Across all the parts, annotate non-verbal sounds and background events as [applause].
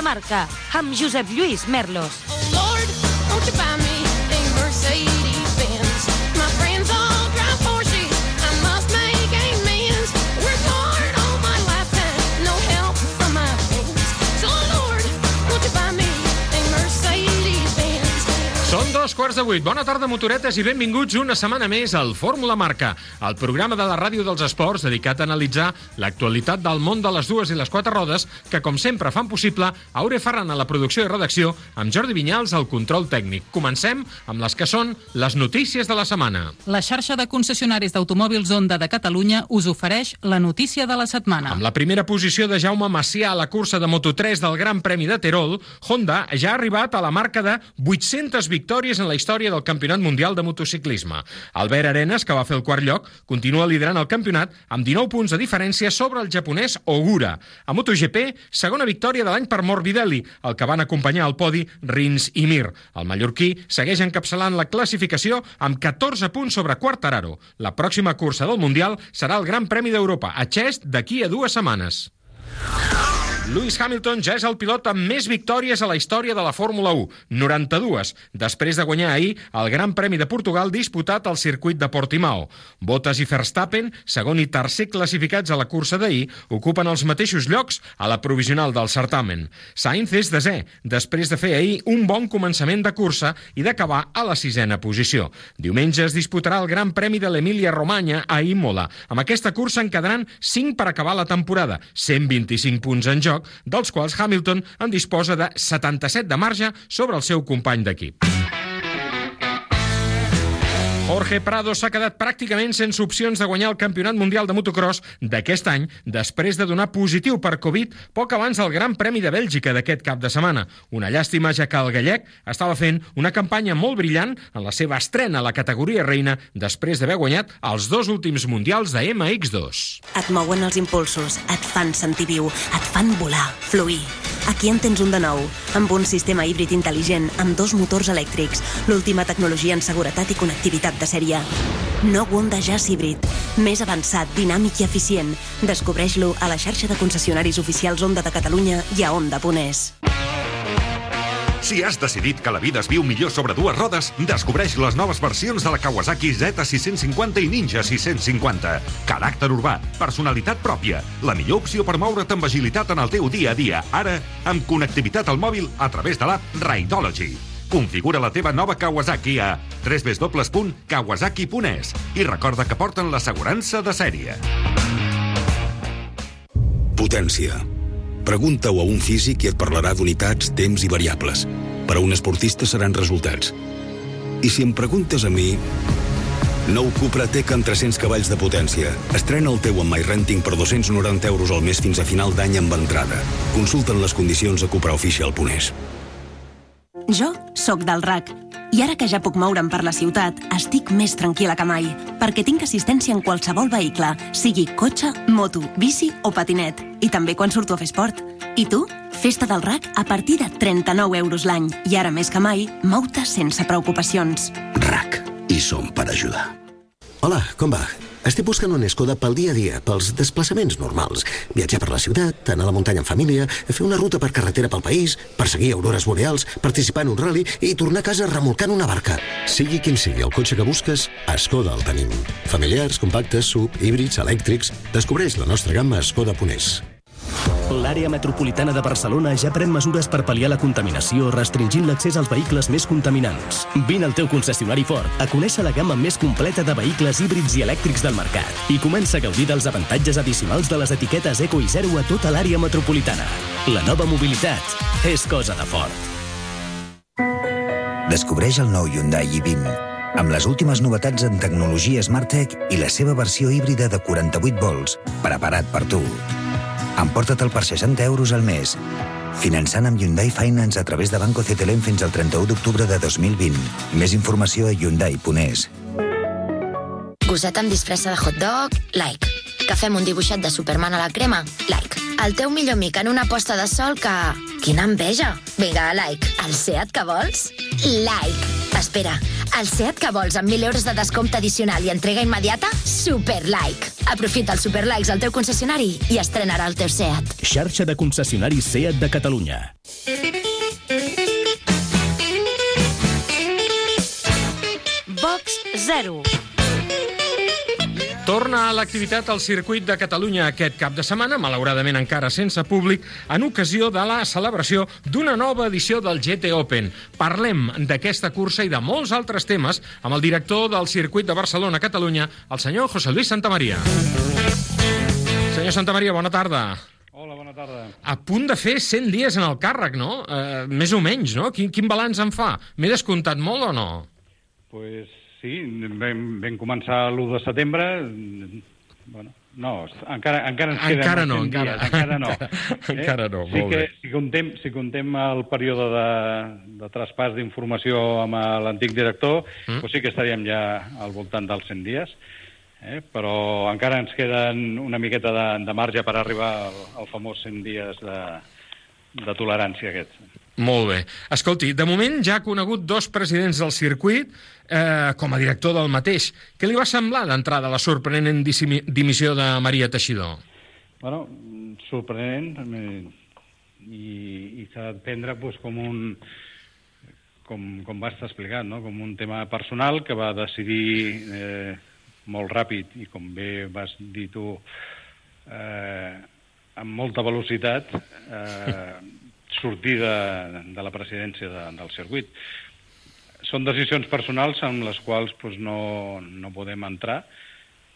La Marca, amb Josep Lluís Merlos. Oh Lord, dos quarts de vuit. Bona tarda, motoretes, i benvinguts una setmana més al Fórmula Marca, el programa de la ràdio dels esports dedicat a analitzar l'actualitat del món de les dues i les quatre rodes, que, com sempre, fan possible Aure Ferran a la producció i redacció, amb Jordi Vinyals al control tècnic. Comencem amb les que són les notícies de la setmana. La xarxa de concessionaris d'automòbils Honda de Catalunya us ofereix la notícia de la setmana. Amb la primera posició de Jaume Macià a la cursa de Moto3 del Gran Premi de Terol, Honda ja ha arribat a la marca de 800 victòries en la història del Campionat Mundial de Motociclisme. Albert Arenas, que va fer el quart lloc, continua liderant el campionat amb 19 punts de diferència sobre el japonès Ogura. A MotoGP, segona victòria de l'any per Morbidelli, el que van acompanyar al podi Rins i Mir. El mallorquí segueix encapçalant la classificació amb 14 punts sobre Quartararo. La pròxima cursa del Mundial serà el Gran Premi d'Europa, a Xest, d'aquí a dues setmanes. Lewis Hamilton ja és el pilot amb més victòries a la història de la Fórmula 1, 92, després de guanyar ahir el Gran Premi de Portugal disputat al circuit de Portimao. Bottas i Verstappen, segon i tercer classificats a la cursa d'ahir, ocupen els mateixos llocs a la provisional del certamen. Sainz és desè, després de fer ahir un bon començament de cursa i d'acabar a la sisena posició. Diumenge es disputarà el Gran Premi de l'Emília-Romanya a Imola. Amb aquesta cursa en quedaran 5 per acabar la temporada, 125 punts en joc, dels quals Hamilton en disposa de 77 de marge sobre el seu company d'equip. Jorge Prado s'ha quedat pràcticament sense opcions de guanyar el Campionat Mundial de Motocross d'aquest any, després de donar positiu per Covid poc abans del Gran Premi de Bèlgica d'aquest cap de setmana. Una llàstima, ja que el gallec estava fent una campanya molt brillant en la seva estrena a la categoria reina després d'haver guanyat els dos últims mundials de MX2. Et mouen els impulsos, et fan sentir viu, et fan volar, fluir. Aquí en tens un de nou, amb un sistema híbrid intel·ligent, amb dos motors elèctrics, l'última tecnologia en seguretat i connectivitat de sèrie. No Honda Jazz híbrid. Més avançat, dinàmic i eficient. Descobreix-lo a la xarxa de concessionaris oficials Honda de Catalunya i a Honda.es. Si has decidit que la vida es viu millor sobre dues rodes, descobreix les noves versions de la Kawasaki Z650 i Ninja 650. Caràcter urbà, personalitat pròpia, la millor opció per moure't amb agilitat en el teu dia a dia, ara amb connectivitat al mòbil a través de l'app Rideology. Configura la teva nova Kawasaki a www.kawasaki.es i recorda que porten l'assegurança de sèrie. Potència. Pregunta-ho a un físic i et parlarà d'unitats, temps i variables. Per a un esportista seran resultats. I si em preguntes a mi... Nou Cupra Tech amb 300 cavalls de potència. Estrena el teu amb MyRenting per 290 euros al mes fins a final d'any amb entrada. Consulta'n les condicions a cupraofficial.es. Jo sóc del RAC i ara que ja puc moure'm per la ciutat, estic més tranquil·la que mai, perquè tinc assistència en qualsevol vehicle, sigui cotxe, moto, bici o patinet, i també quan surto a fer esport. I tu? Festa del RAC a partir de 39 euros l'any i ara més que mai, mou-te sense preocupacions. RAC. I som per ajudar. Hola, com va? Estic buscant un Skoda pel dia a dia, pels desplaçaments normals. Viatjar per la ciutat, anar a la muntanya en família, fer una ruta per carretera pel país, perseguir aurores boreals, participar en un rally i tornar a casa remolcant una barca. Sigui quin sigui el cotxe que busques, a Skoda el tenim. Familiars, compactes, sub, híbrids, elèctrics... Descobreix la nostra gamma a Skoda.es. L'àrea metropolitana de Barcelona ja pren mesures per pal·liar la contaminació restringint l'accés als vehicles més contaminants. Vine al teu concessionari Ford a conèixer la gamma més completa de vehicles híbrids i elèctrics del mercat i comença a gaudir dels avantatges addicionals de les etiquetes Eco i Zero a tota l'àrea metropolitana. La nova mobilitat és cosa de Ford. Descobreix el nou Hyundai i20 amb les últimes novetats en tecnologia SmartTech i la seva versió híbrida de 48 volts, preparat per tu. Emporta-te'l per 60 euros al mes. Finançant amb Hyundai Finance a través de Banco CTLM fins al 31 d'octubre de 2020. Més informació a Hyundai.es. Gosset amb disfressa de hot dog? Like. Que fem un dibuixet de Superman a la crema? Like. El teu millor amic en una posta de sol que... Quina enveja! Vinga, like. El SEAT que vols? Like. Ah, t'espera. El SEAT que vols amb 1.000 euros de descompte addicional i entrega immediata, Superlike. Aprofita els Superlikes al teu concessionari i estrenarà el teu SEAT. Xarxa de concessionaris SEAT de Catalunya. Box 0 Torna a l'activitat al circuit de Catalunya aquest cap de setmana, malauradament encara sense públic, en ocasió de la celebració d'una nova edició del GT Open. Parlem d'aquesta cursa i de molts altres temes amb el director del circuit de Barcelona-Catalunya, el senyor José Luis Santamaría. Senyor Santamaría, bona tarda. Hola, bona tarda. A punt de fer 100 dies en el càrrec, no? Eh, més o menys, no? Quin, quin balanç en fa? M'he descomptat molt o no? Pues sí, vam, vam començar l'1 de setembre. Bueno, no, encara, encara ens queden Encara no, 100 encara- dies, encara no. encara- encara no, [laughs] sí molt que, bé. Si contem, si contem el període de, de traspàs d'informació amb eh, l'antic director, Mm. pues sí que estaríem ja al voltant dels 100 dies, eh? però encara ens queden una miqueta de, de marge per arribar al, al famós 100 dies de, de tolerància aquest. Molt bé. Escolti, de moment ja ha conegut dos presidents del circuit eh, com a director del mateix. Què li va semblar d'entrada la sorprenent dimissió de Maria Teixidor? Bueno, sorprenent eh, i, i s'ha de prendre pues, com un com, com va estar explicat, no? com un tema personal que va decidir eh, molt ràpid i com bé vas dir tu eh, amb molta velocitat eh, [laughs] sortir de, de la presidència de, del circuit. Són decisions personals amb les quals pues, no, no podem entrar,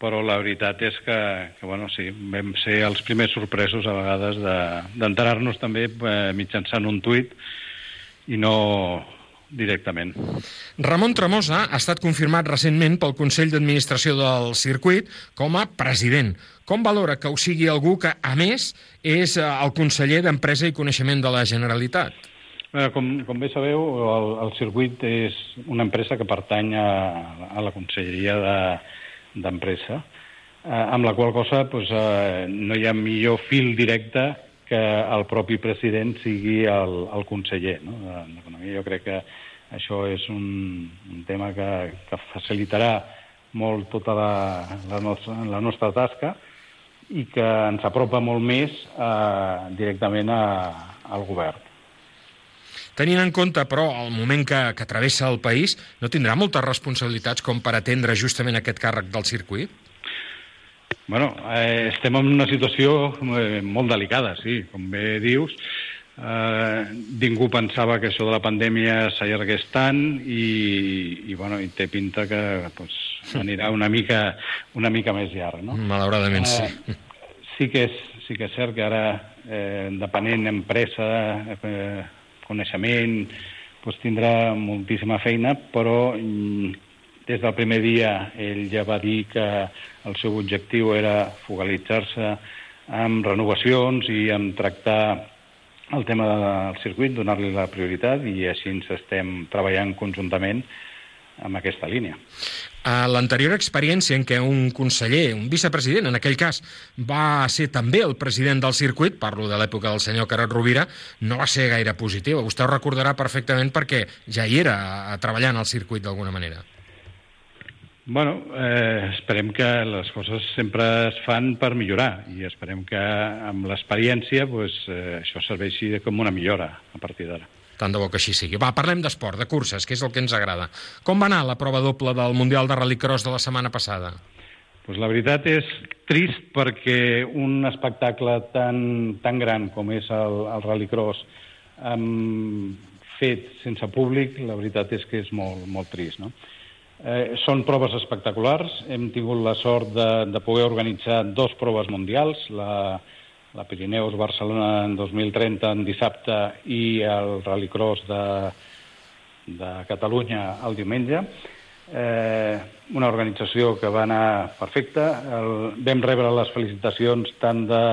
però la veritat és que, que bueno, sí, vam ser els primers sorpresos a vegades de- d'enterar-nos també eh, mitjançant un tuit i no directament. Ramon Tremosa ha estat confirmat recentment pel Consell d'Administració del circuit com a president. Com valora que ho sigui algú que, a més, és eh, el conseller d'Empresa i Coneixement de la Generalitat? Eh, com, com bé sabeu, el, el circuit és una empresa que pertany a, a la Conselleria de- d'Empresa, eh, amb la qual cosa pues, eh, no hi ha millor fil directe que el propi president sigui el, el conseller no? de- d'Economia. Jo crec que això és un, un tema que, que facilitarà molt tota la, la, nostra, la nostra tasca i que ens apropa molt més eh, directament a, al govern. Tenint en compte, però, el moment que, que travessa el país, no tindrà moltes responsabilitats com per atendre justament aquest càrrec del circuit? Bueno, eh, estem en una situació eh, molt delicada, sí, com bé dius. Eh, ningú pensava que això de la pandèmia s'allargués tant i, i, bueno, i té pinta que pues, anirà una mica, una mica més llarg. No? Malauradament, sí. Eh, sí, que és, sí que és cert que ara, eh, depenent empresa, eh, coneixement, pues, tindrà moltíssima feina, però mm, des del primer dia ell ja va dir que el seu objectiu era focalitzar-se amb renovacions i amb tractar el tema del circuit, donar-li la prioritat i així ens estem treballant conjuntament amb aquesta línia. A l'anterior experiència en què un conseller, un vicepresident, en aquell cas, va ser també el president del circuit, parlo de l'època del senyor Carot Rovira, no va ser gaire positiva. Vostè ho recordarà perfectament perquè ja hi era a, treballant al circuit d'alguna manera. Bueno, eh, esperem que les coses sempre es fan per millorar i esperem que amb l'experiència pues, eh, això serveixi com una millora a partir d'ara. Tant de bo que així sigui. Va, parlem d'esport, de curses, que és el que ens agrada. Com va anar la prova doble del Mundial de Rallycross de la setmana passada? Pues la veritat és trist perquè un espectacle tan, tan gran com és el, el Rallycross um, fet sense públic, la veritat és que és molt, molt trist. No? Eh, són proves espectaculars. Hem tingut la sort de, de poder organitzar dos proves mundials, la, la Pirineus Barcelona en 2030 en dissabte i el Rallycross de, de Catalunya el diumenge. Eh, una organització que va anar perfecta. El, vam rebre les felicitacions tant de,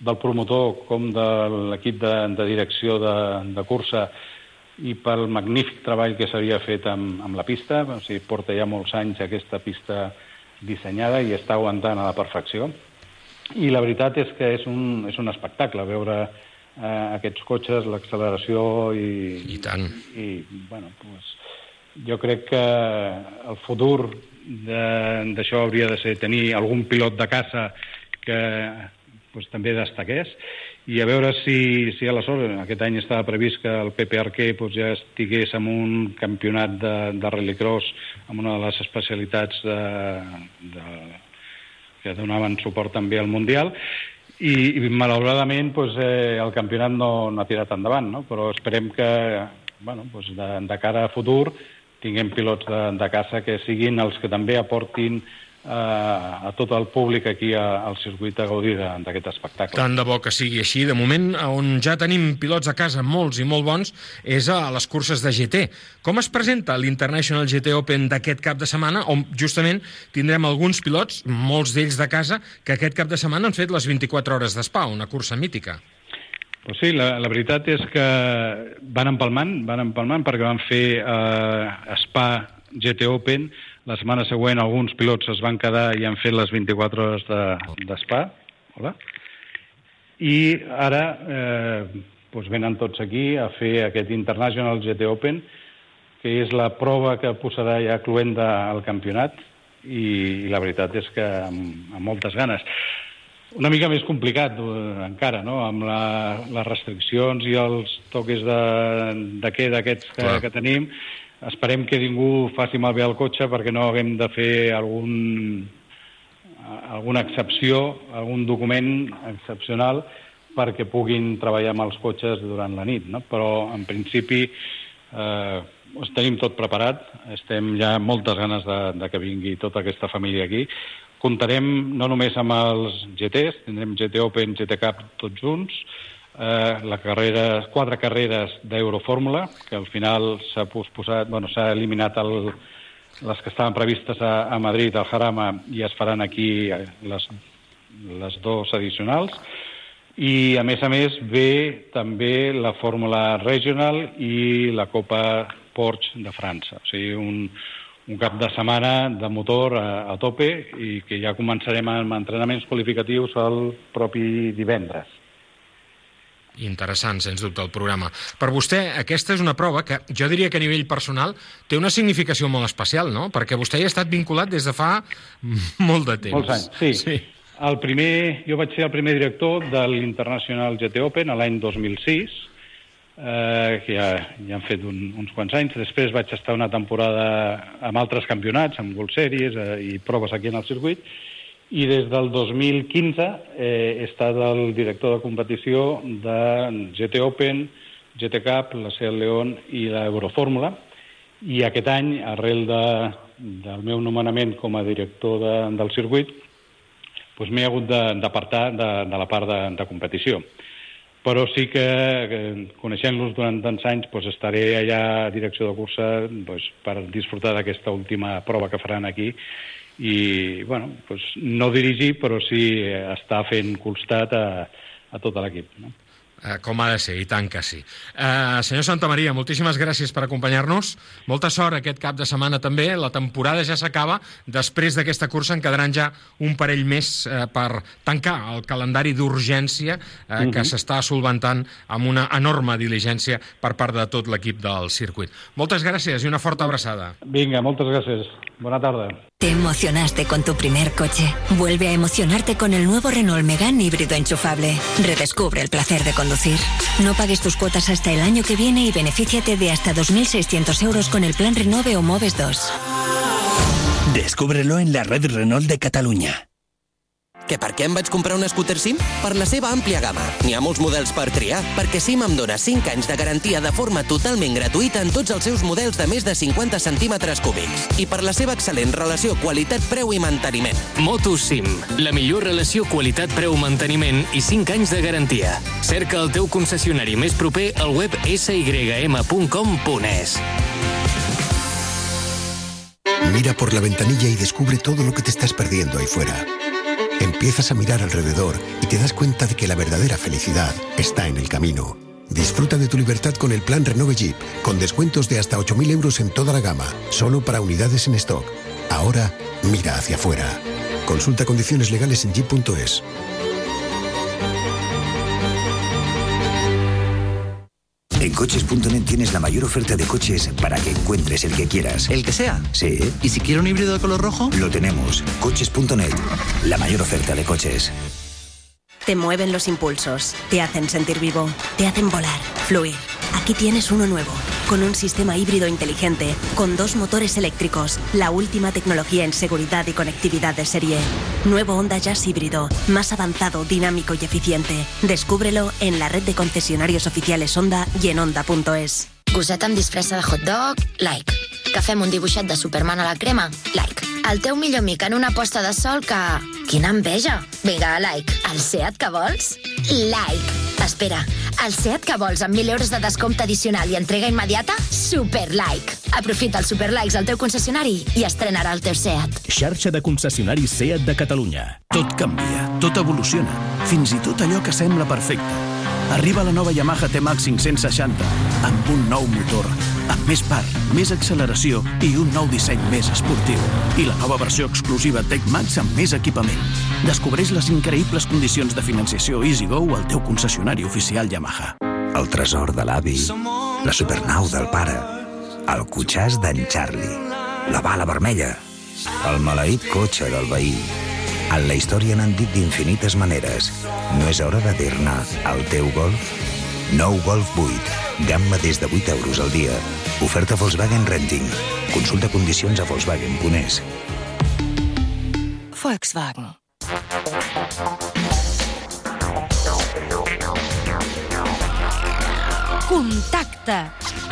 del promotor com de l'equip de, de direcció de, de cursa i pel magnífic treball que s'havia fet amb, amb la pista. O sigui, porta ja molts anys aquesta pista dissenyada i està aguantant a la perfecció. I la veritat és que és un, és un espectacle veure eh, aquests cotxes, l'acceleració i... I tant. I, bueno, pues, jo crec que el futur de- d'això hauria de ser tenir algun pilot de caça que pues, també destaqués i a veure si, si aleshores, aquest any estava previst que el Pepe Arquer doncs, ja estigués en un campionat de, de rallycross amb una de les especialitats de, de, que donaven suport també al Mundial, i, i malauradament doncs, eh, el campionat no, no ha tirat endavant, no? però esperem que bueno, doncs de, de cara a futur tinguem pilots de, de casa que siguin els que també aportin a tot el públic aquí a, al circuit a gaudir d'aquest espectacle. Tant de bo que sigui així. De moment, on ja tenim pilots a casa molts i molt bons és a les curses de GT. Com es presenta l'International GT Open d'aquest cap de setmana, on justament tindrem alguns pilots, molts d'ells de casa, que aquest cap de setmana han fet les 24 hores d'Spa, una cursa mítica. Pues sí, la, la veritat és que van empalmant, van empalmant perquè van fer eh, Spa GT Open, la setmana següent alguns pilots es van quedar i han fet les 24 hores de, de Spa, hola, i ara eh, doncs venen tots aquí a fer aquest International GT Open, que és la prova que posarà ja cluenda al campionat, i, i la veritat és que amb, amb moltes ganes. Una mica més complicat eh, encara, no?, amb la, les restriccions i els toques de, de queda aquests que, Clar. que tenim. Esperem que ningú faci malbé el cotxe perquè no haguem de fer algun, alguna excepció, algun document excepcional perquè puguin treballar amb els cotxes durant la nit, no? Però, en principi, eh, us tenim tot preparat, estem ja amb moltes ganes de, de que vingui tota aquesta família aquí. Comptarem no només amb els GTs, tindrem GT Open, GT Cup tots junts, eh, la carrera, quatre carreres d'Eurofórmula, que al final s'ha posposat, bueno, s'ha eliminat el, les que estaven previstes a, a Madrid, al Jarama, i es faran aquí eh, les, les dos addicionals. I, a més a més, ve també la Fórmula Regional i la Copa Porsche de França. O sigui, un, un cap de setmana de motor a, a tope i que ja començarem amb entrenaments qualificatius el propi divendres. Interessant, sens dubte, el programa. Per vostè, aquesta és una prova que jo diria que a nivell personal té una significació molt especial, no? Perquè vostè hi ha estat vinculat des de fa molt de temps. Molts anys, sí. sí. El primer, jo vaig ser el primer director de l'International GT Open l'any 2006, eh, que ja, ja han fet un, uns quants anys. Després vaig estar una temporada amb altres campionats, amb World Series eh, i proves aquí en el circuit, i des del 2015 eh, he estat el director de competició de GT Open, GT Cup, la Seat León i l'Eurofórmula, i aquest any, arrel de, del meu nomenament com a director de, del circuit, doncs m'he hagut de- d'apartar de, de la part de, de competició. Però sí que coneixent-los durant tants anys, doncs estaré allà a direcció de cursa doncs, per disfrutar d'aquesta última prova que faran aquí i, bueno, doncs no dirigir, però sí estar fent costat a, a tot l'equip. No? Eh, com ha de ser, i tant que sí. Eh, senyor Santa Maria, moltíssimes gràcies per acompanyar-nos. Molta sort aquest cap de setmana també. La temporada ja s'acaba. Després d'aquesta cursa en quedaran ja un parell més eh, per tancar el calendari d'urgència eh, que Mhm. s'està solventant amb una enorme diligència per part de tot l'equip del circuit. Moltes gràcies i una forta abraçada. Vinga, moltes gràcies. Bona tarda. Te emocionaste con tu primer coche. Vuelve a emocionarte con el nuevo Renault Megane híbrido enchufable. Redescubre el placer de conducir. No pagues tus cuotas hasta el año que viene y benefíciate de hasta 2.600 euros con el plan Renove o Moves 2. Descúbrelo en la red Renault de Catalunya. Que per què em vaig comprar un scooter SIM? Per la seva àmplia gamma. N'hi ha molts models per triar, perquè SIM em dona 5 anys de garantia de forma totalment gratuïta en tots els seus models de més de 50 centímetres cúbics. I per la seva excel·lent relació qualitat-preu i manteniment. MotoSim, la millor relació qualitat-preu-manteniment i 5 anys de garantia. Cerca el teu concessionari més proper al web sym.com.es. Mira por la ventanilla y descubre todo lo que te estás perdiendo ahí fuera. Empiezas a mirar alrededor y te das cuenta de que la verdadera felicidad está en el camino. Disfruta de tu libertad con el plan Renove Jeep, con descuentos de hasta 8.000 euros en toda la gama, solo para unidades en stock. Ahora, mira hacia afuera. Consulta condiciones legales en jeep.es. En coches.net tienes la mayor oferta de coches para que encuentres el que quieras. ¿El que sea? Sí. ¿Y si quiero un híbrido de color rojo? Lo tenemos. Coches.net. La mayor oferta de coches. te mueven los impulsos, te hacen sentir vivo, te hacen volar, fluir. Aquí tienes uno nuevo, con un sistema híbrido inteligente, con dos motores eléctricos, la última tecnología en seguridad y conectividad de serie. Nuevo Honda Jazz híbrido, más avanzado, dinámico y eficiente. Descúbrelo en la red de concesionarios oficiales Honda y en honda.es. Gosset amb disfressa de hot dog? Like. Que fem un de Superman a la crema? Like. El teu millor amic en una posta de sol que... Quina enveja! Vinga, like. El Seat que vols? Like. Espera, el Seat que vols amb 1.000 euros de descompte addicional i entrega immediata? Super like. Aprofita els super likes al teu concessionari i estrenarà el teu Seat. Xarxa de concessionaris SEAT de Catalunya. Tot canvia, tot evoluciona, fins i tot allò que sembla perfecte. Arriba la nova Yamaha T-Max 560 amb un nou motor, amb més part, més acceleració i un nou disseny més esportiu. I la nova versió exclusiva Tech Max amb més equipament. Descobreix les increïbles condicions de financiació EasyGo al teu concessionari oficial Yamaha. El tresor de l'avi, la supernau del pare, el cotxàs d'en Charlie, la bala vermella, el maleït cotxe del veí. En la història n'han dit d'infinites maneres. No és hora de dir-ne al teu Golf? Nou Golf 8. Gamma des de 8 euros al dia. Oferta Volkswagen Renting. Consulta condicions a Volkswagen.es. Volkswagen. Contacte.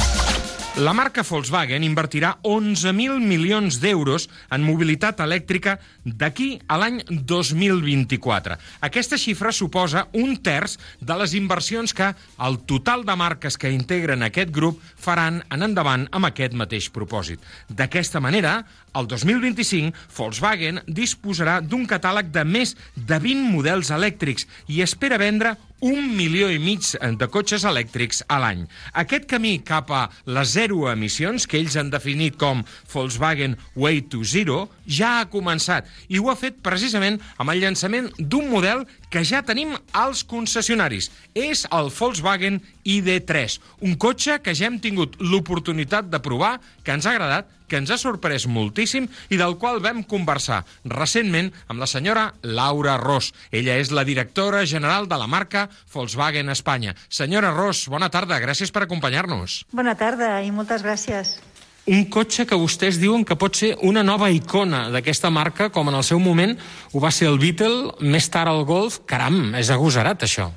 La marca Volkswagen invertirà 11.000 milions d'euros en mobilitat elèctrica d'aquí a l'any 2024. Aquesta xifra suposa un terç de les inversions que el total de marques que integren aquest grup faran en endavant amb aquest mateix propòsit. D'aquesta manera, el 2025, Volkswagen disposarà d'un catàleg de més de 20 models elèctrics i espera vendre un milió i mig de cotxes elèctrics a l'any. Aquest camí cap a les zero emissions, que ells han definit com Volkswagen Way to Zero, ja ha començat i ho ha fet precisament amb el llançament d'un model que ja tenim als concessionaris. És el Volkswagen ID3, un cotxe que ja hem tingut l'oportunitat de provar, que ens ha agradat, que ens ha sorprès moltíssim i del qual vam conversar recentment amb la senyora Laura Ros. Ella és la directora general de la marca Volkswagen Espanya. Senyora Ros, bona tarda, gràcies per acompanyar-nos. Bona tarda i moltes gràcies. Un cotxe que vostès diuen que pot ser una nova icona d'aquesta marca, com en el seu moment ho va ser el Beetle, més tard el Golf. Caram, és agosarat, això.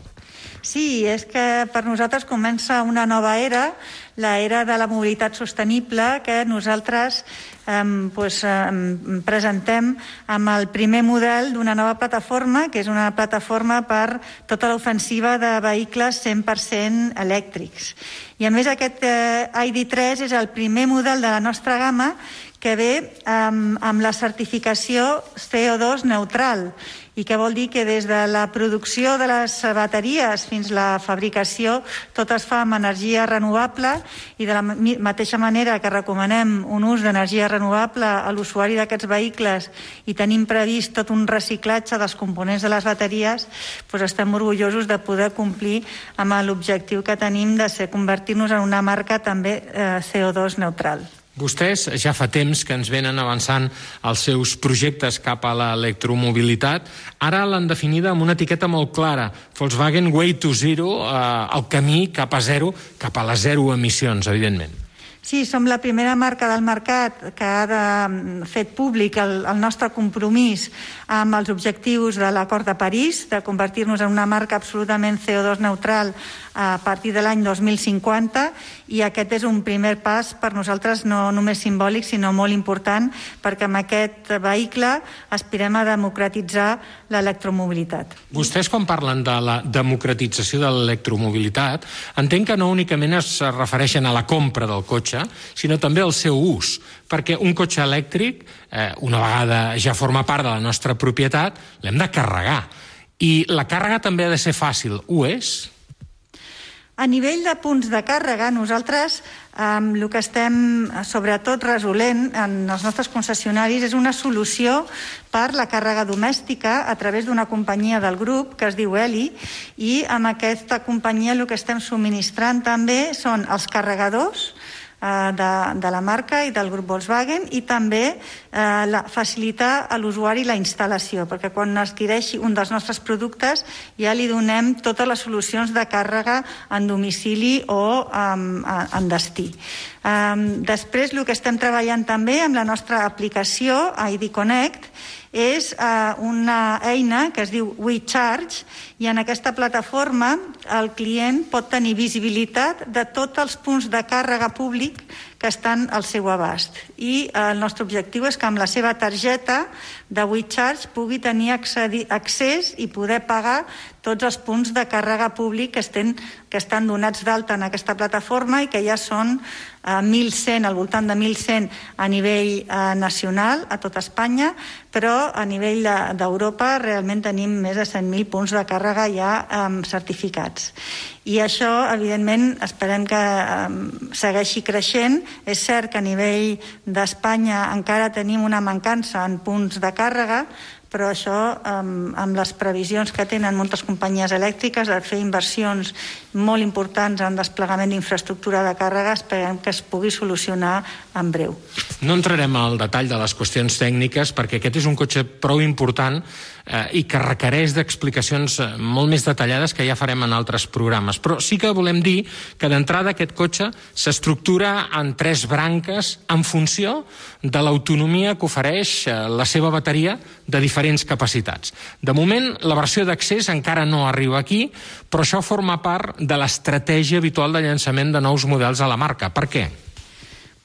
Sí, és que per nosaltres comença una nova era, la era de la mobilitat sostenible, que nosaltres eh, pues, eh, presentem amb el primer model d'una nova plataforma, que és una plataforma per tota l'ofensiva de vehicles 100% elèctrics. I a més aquest eh, ID3 és el primer model de la nostra gamma que ve amb, amb la certificació CO2 neutral i que vol dir que des de la producció de les bateries fins la fabricació tot es fa amb energia renovable i de la mateixa manera que recomanem un ús d'energia renovable a l'usuari d'aquests vehicles i tenim previst tot un reciclatge dels components de les bateries, doncs estem orgullosos de poder complir amb l'objectiu que tenim de ser convertir-nos en una marca també eh, CO2 neutral. Vostès ja fa temps que ens venen avançant els seus projectes cap a l'electromobilitat. Ara l'han definida amb una etiqueta molt clara. Volkswagen Way to Zero, eh, el camí cap a zero, cap a les zero emissions, evidentment. Sí, som la primera marca del mercat que ha de, fet públic el, el nostre compromís amb els objectius de l'acord de París, de convertir-nos en una marca absolutament CO2 neutral a partir de l'any 2050 i aquest és un primer pas per nosaltres no només simbòlic sinó molt important perquè amb aquest vehicle aspirem a democratitzar l'electromobilitat. Vostès quan parlen de la democratització de l'electromobilitat entenc que no únicament es refereixen a la compra del cotxe sinó també al seu ús perquè un cotxe elèctric eh, una vegada ja forma part de la nostra propietat l'hem de carregar i la càrrega també ha de ser fàcil. Ho és? A nivell de punts de càrrega, nosaltres eh, el que estem sobretot resolent en els nostres concessionaris és una solució per la càrrega domèstica a través d'una companyia del grup que es diu Eli i amb aquesta companyia el que estem subministrant també són els carregadors de, de la marca i del grup Volkswagen i també eh, la, facilitar a l'usuari la instal·lació, perquè quan adquireixi un dels nostres productes ja li donem totes les solucions de càrrega en domicili o um, en destí. Um, després, el que estem treballant també amb la nostra aplicació ID Connect és uh, una eina que es diu WeCharge i en aquesta plataforma el client pot tenir visibilitat de tots els punts de càrrega públic que estan al seu abast. I eh, el nostre objectiu és que amb la seva targeta de WeCharge pugui tenir accés i poder pagar tots els punts de càrrega públic que, estem, que estan donats d'alta en aquesta plataforma i que ja són eh, 1.100, al voltant de 1.100 a nivell eh, nacional, a tot Espanya, però a nivell d'Europa de, realment tenim més de 100.000 punts de càrrega ja eh, certificats. I això, evidentment, esperem que segueixi creixent. És cert que a nivell d'Espanya encara tenim una mancança en punts de càrrega, però això, amb, amb les previsions que tenen moltes companyies elèctriques de fer inversions molt importants en desplegament d'infraestructura de càrrega, esperem que es pugui solucionar en breu. No entrarem al detall de les qüestions tècniques perquè aquest és un cotxe prou important eh, i que requereix d'explicacions eh, molt més detallades que ja farem en altres programes. Però sí que volem dir que d'entrada aquest cotxe s'estructura en tres branques en funció de l'autonomia que ofereix eh, la seva bateria de diferents capacitats. De moment, la versió d'accés encara no arriba aquí, però això forma part de l'estratègia habitual de llançament de nous models a la marca. Per què?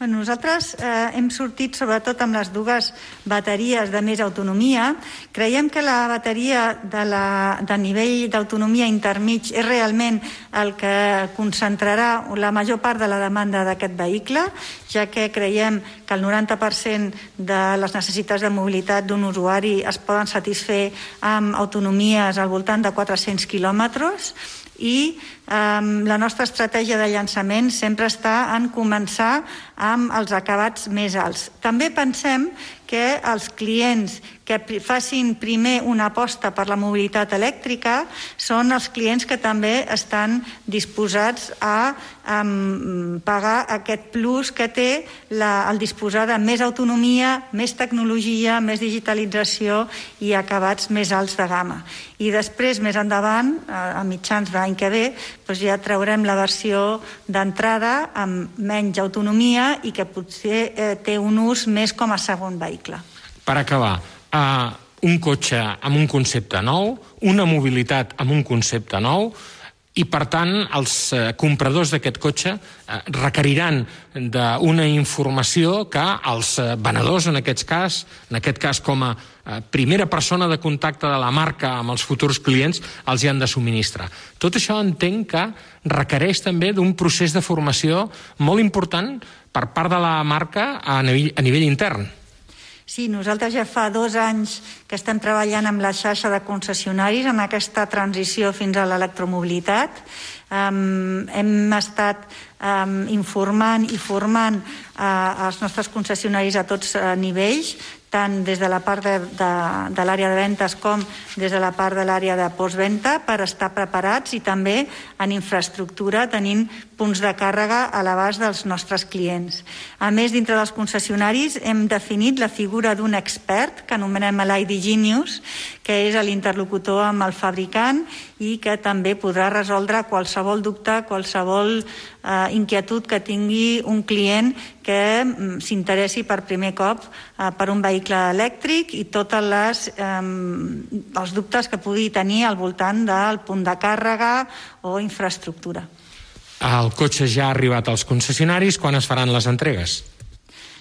Bueno, nosaltres eh, hem sortit sobretot amb les dues bateries de més autonomia. Creiem que la bateria de, la, de nivell d'autonomia intermig és realment el que concentrarà la major part de la demanda d'aquest vehicle, ja que creiem que el 90% de les necessitats de mobilitat d'un usuari es poden satisfer amb autonomies al voltant de 400 quilòmetres i Um, la nostra estratègia de llançament sempre està en començar amb els acabats més alts. També pensem que els clients que facin primer una aposta per la mobilitat elèctrica són els clients que també estan disposats a um, pagar aquest plus que té la, el disposar de més autonomia, més tecnologia, més digitalització i acabats més alts de gamma. I després, més endavant, a mitjans de l'any que ve, doncs ja traurem la versió d'entrada amb menys autonomia i que potser eh, té un ús més com a segon vehicle. Per acabar, uh, un cotxe amb un concepte nou, una mobilitat amb un concepte nou, i, per tant, els eh, compradors d'aquest cotxe eh, requeriran d'una informació que els eh, venedors, en aquest cas, en aquest cas com a eh, primera persona de contacte de la marca amb els futurs clients, els hi han de subministrar. Tot això entenc que requereix també d'un procés de formació molt important per part de la marca a nivell, a nivell intern. Sí, nosaltres ja fa dos anys que estem treballant amb la xarxa de concessionaris en aquesta transició fins a l'electromobilitat. Um, hem estat um, informant i formant uh, els nostres concessionaris a tots uh, nivells, tant des de la part de, de, de l'àrea de ventes com des de la part de l'àrea de postventa per estar preparats i també en infraestructura tenint punts de càrrega a l'abast dels nostres clients. A més, dintre dels concessionaris hem definit la figura d'un expert que anomenem l'ID Genius, que és l'interlocutor amb el fabricant i que també podrà resoldre qualsevol dubte, qualsevol eh, inquietud que tingui un client que mm, s'interessi per primer cop eh, per un vehicle elèctric i tots eh, els dubtes que pugui tenir al voltant del punt de càrrega o infraestructura. El cotxe ja ha arribat als concessionaris. Quan es faran les entregues?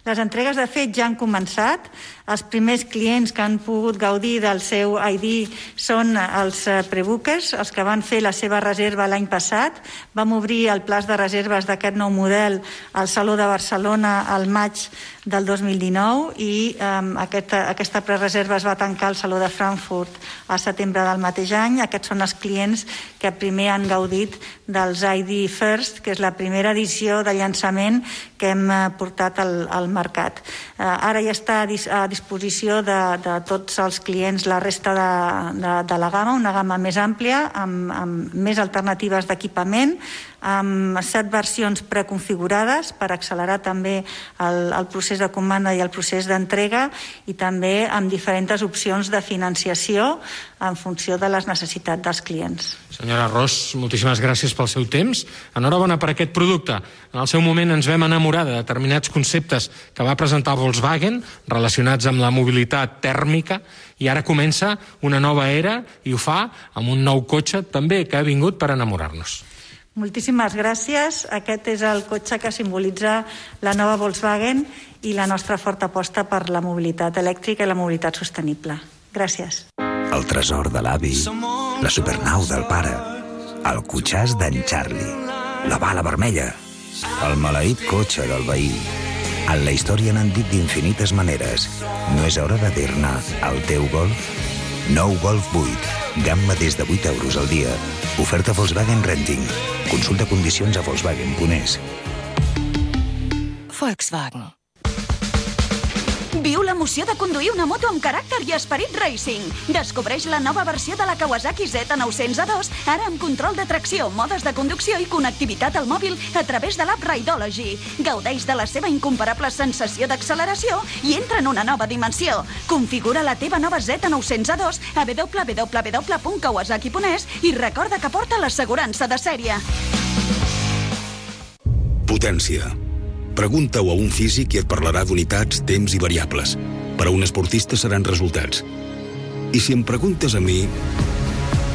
Les entregues, de fet, ja han començat. Els primers clients que han pogut gaudir del seu ID són els eh, prebookers, els que van fer la seva reserva l'any passat. Vam obrir el plaç de reserves d'aquest nou model al Saló de Barcelona al maig del 2019 i um, aquesta, aquesta prereserva es va tancar al Saló de Frankfurt a setembre del mateix any. Aquests són els clients que primer han gaudit dels ID First, que és la primera edició de llançament que hem eh, portat al, al mercat. Eh, ara ja està a, dis a disposició de, de tots els clients la resta de, de, de la gamma, una gamma més àmplia, amb, amb més alternatives d'equipament, amb set versions preconfigurades per accelerar també el, el procés de comanda i el procés d'entrega i també amb diferents opcions de financiació en funció de les necessitats dels clients. Senyora Ros, moltíssimes gràcies pel seu temps. Enhorabona per aquest producte. En el seu moment ens vam enamorar de determinats conceptes que va presentar Volkswagen relacionats amb la mobilitat tèrmica i ara comença una nova era i ho fa amb un nou cotxe també que ha vingut per enamorar-nos. Moltíssimes gràcies. Aquest és el cotxe que simbolitza la nova Volkswagen i la nostra forta aposta per la mobilitat elèctrica i la mobilitat sostenible. Gràcies. El tresor de l'avi, la supernau del pare, el cotxàs d'en Charlie, la bala vermella, el maleït cotxe del veí. En la història n'han dit d'infinites maneres. No és hora de dir-ne el teu golf? Nou Golf 8. Gamma des de 8 euros al dia. Oferta Volkswagen Renting. Consulta condicions a Volkswagen.es. Volkswagen. Viu l'emoció de conduir una moto amb caràcter i esperit racing. Descobreix la nova versió de la Kawasaki Z900A2, ara amb control de tracció, modes de conducció i connectivitat al mòbil a través de l'app Rideology. Gaudeix de la seva incomparable sensació d'acceleració i entra en una nova dimensió. Configura la teva nova Z900A2 a www.kawasaki.es i recorda que porta l'assegurança de sèrie. Potència. Pregunta-ho a un físic i et parlarà d'unitats, temps i variables. Per a un esportista seran resultats. I si em preguntes a mi...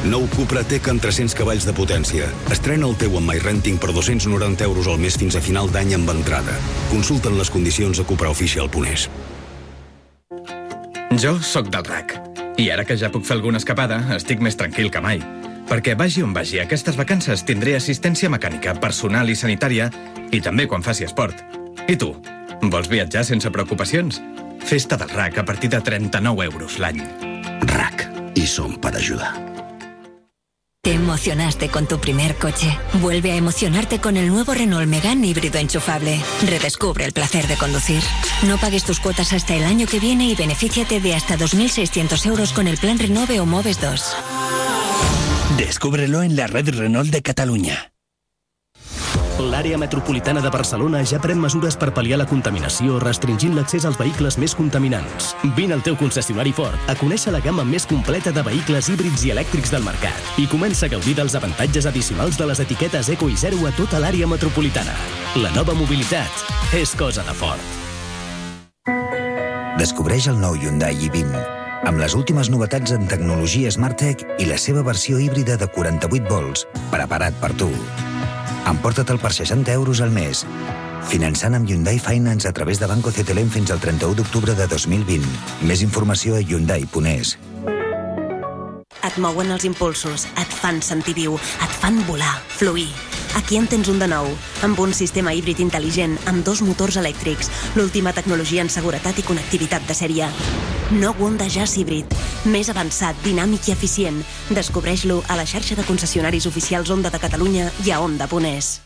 Nou Cupra Tech amb 300 cavalls de potència. Estrena el teu amb MyRenting per 290 euros al mes fins a final d'any amb entrada. Consulta'n les condicions a cupraoficial.es. Jo sóc del RAC. I ara que ja puc fer alguna escapada, estic més tranquil que mai. Perquè vagi on vagi aquestes vacances tindré assistència mecànica, personal i sanitària i també quan faci esport. I tu? Vols viatjar sense preocupacions? Festa del RAC a partir de 39 euros l'any. RAC. I som per ajudar. Te emocionaste con tu primer coche. Vuelve a emocionarte con el nuevo Renault Megane híbrido enchufable. Redescubre el placer de conducir. No pagues tus cuotas hasta el año que viene y benefíciate de hasta 2.600 euros con el plan Renove o Moves 2. Descúbrelo en la red Renault de Catalunya. L'àrea metropolitana de Barcelona ja pren mesures per pal·liar la contaminació restringint l'accés als vehicles més contaminants. Vine al teu concessionari Ford a conèixer la gamma més completa de vehicles híbrids i elèctrics del mercat i comença a gaudir dels avantatges addicionals de les etiquetes Eco i Zero a tota l'àrea metropolitana. La nova mobilitat és cosa de Ford. Descobreix el nou Hyundai i20 amb les últimes novetats en tecnologia SmartTech i la seva versió híbrida de 48 volts, preparat per tu. Emporta-te'l per 60 euros al mes. Finançant amb Hyundai Finance a través de Banco CTLM fins al 31 d'octubre de 2020. Més informació a hyundai.es. Et mouen els impulsos, et fan sentir viu, et fan volar, fluir. Aquí en tens un de nou, amb un sistema híbrid intel·ligent, amb dos motors elèctrics, l'última tecnologia en seguretat i connectivitat de sèrie. No Honda Jazz Híbrid. Més avançat, dinàmic i eficient. Descobreix-lo a la xarxa de concessionaris oficials Honda de Catalunya i a Honda.es.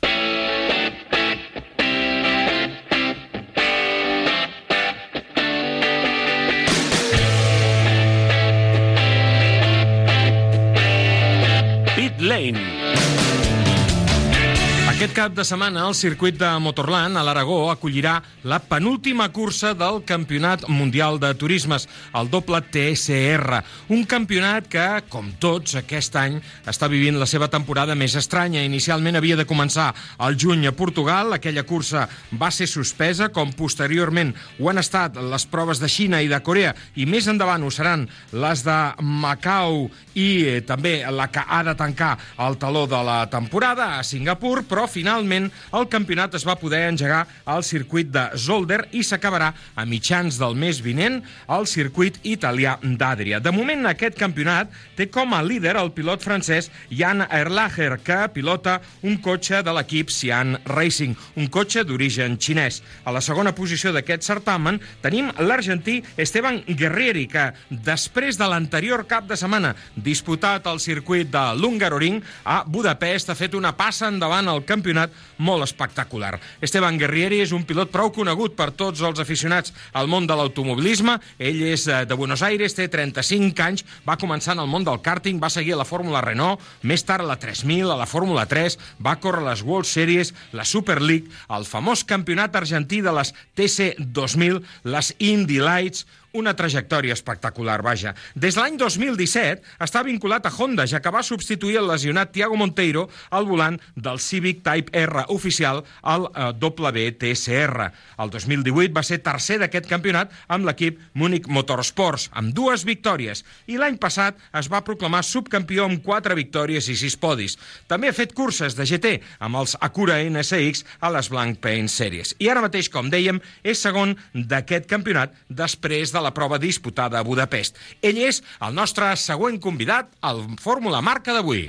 Aquest cap de setmana el circuit de Motorland a l'Aragó acollirà la penúltima cursa del Campionat Mundial de Turismes, el doble TSR, un campionat que, com tots, aquest any està vivint la seva temporada més estranya. Inicialment havia de començar al juny a Portugal, aquella cursa va ser suspesa, com posteriorment ho han estat les proves de Xina i de Corea, i més endavant ho seran les de Macau i eh, també la que ha de tancar el taló de la temporada a Singapur, però finalment el campionat es va poder engegar al circuit de Zolder i s'acabarà a mitjans del mes vinent al circuit italià d'Adria. De moment, aquest campionat té com a líder el pilot francès Jan Erlacher, que pilota un cotxe de l'equip Sian Racing, un cotxe d'origen xinès. A la segona posició d'aquest certamen tenim l'argentí Esteban Guerrieri, que després de l'anterior cap de setmana disputat al circuit de l'Hungaroring a Budapest ha fet una passa endavant al campionat campionat molt espectacular. Esteban Guerrieri és un pilot prou conegut per tots els aficionats al món de l'automobilisme. Ell és eh, de Buenos Aires, té 35 anys, va començar en el món del karting, va seguir a la Fórmula Renault, més tard a la 3000, a la Fórmula 3, va córrer les World Series, la Super League, el famós campionat argentí de les TC 2000, les Indy Lights, una trajectòria espectacular, vaja. Des de l'any 2017 està vinculat a Honda, ja que va substituir el lesionat Thiago Monteiro al volant del Civic Type R oficial al eh, WTCR. El 2018 va ser tercer d'aquest campionat amb l'equip Múnich Motorsports, amb dues victòries, i l'any passat es va proclamar subcampió amb quatre victòries i sis podis. També ha fet curses de GT amb els Acura NSX a les Blank Paint Series. I ara mateix, com dèiem, és segon d'aquest campionat després de la prova disputada a Budapest. Ell és el nostre següent convidat al Fórmula Marca d'avui.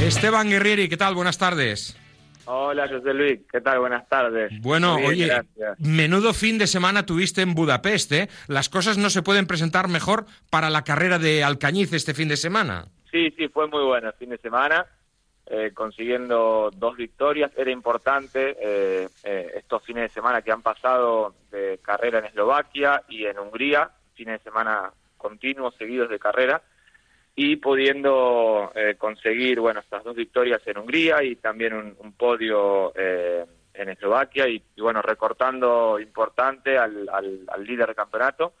Esteban Guerrieri, ¿qué tal? Buenas tardes. Hola, José Luis, ¿qué tal? Buenas tardes. Bueno, bien, oye, gracias. menudo fin de semana tuviste en Budapest, ¿eh? Las cosas no se pueden presentar mejor para la carrera de Alcañiz este fin de semana. Sí, sí, fue muy bueno el fin de semana, eh, consiguiendo dos victorias. Era importante eh, eh, estos fines de semana que han pasado de carrera en Eslovaquia y en Hungría, fines de semana continuos, seguidos de carrera, y pudiendo eh, conseguir, bueno, estas dos victorias en Hungría y también un, podio eh, en Eslovaquia y, y, bueno, recortando importante al, al, al líder del campeonato.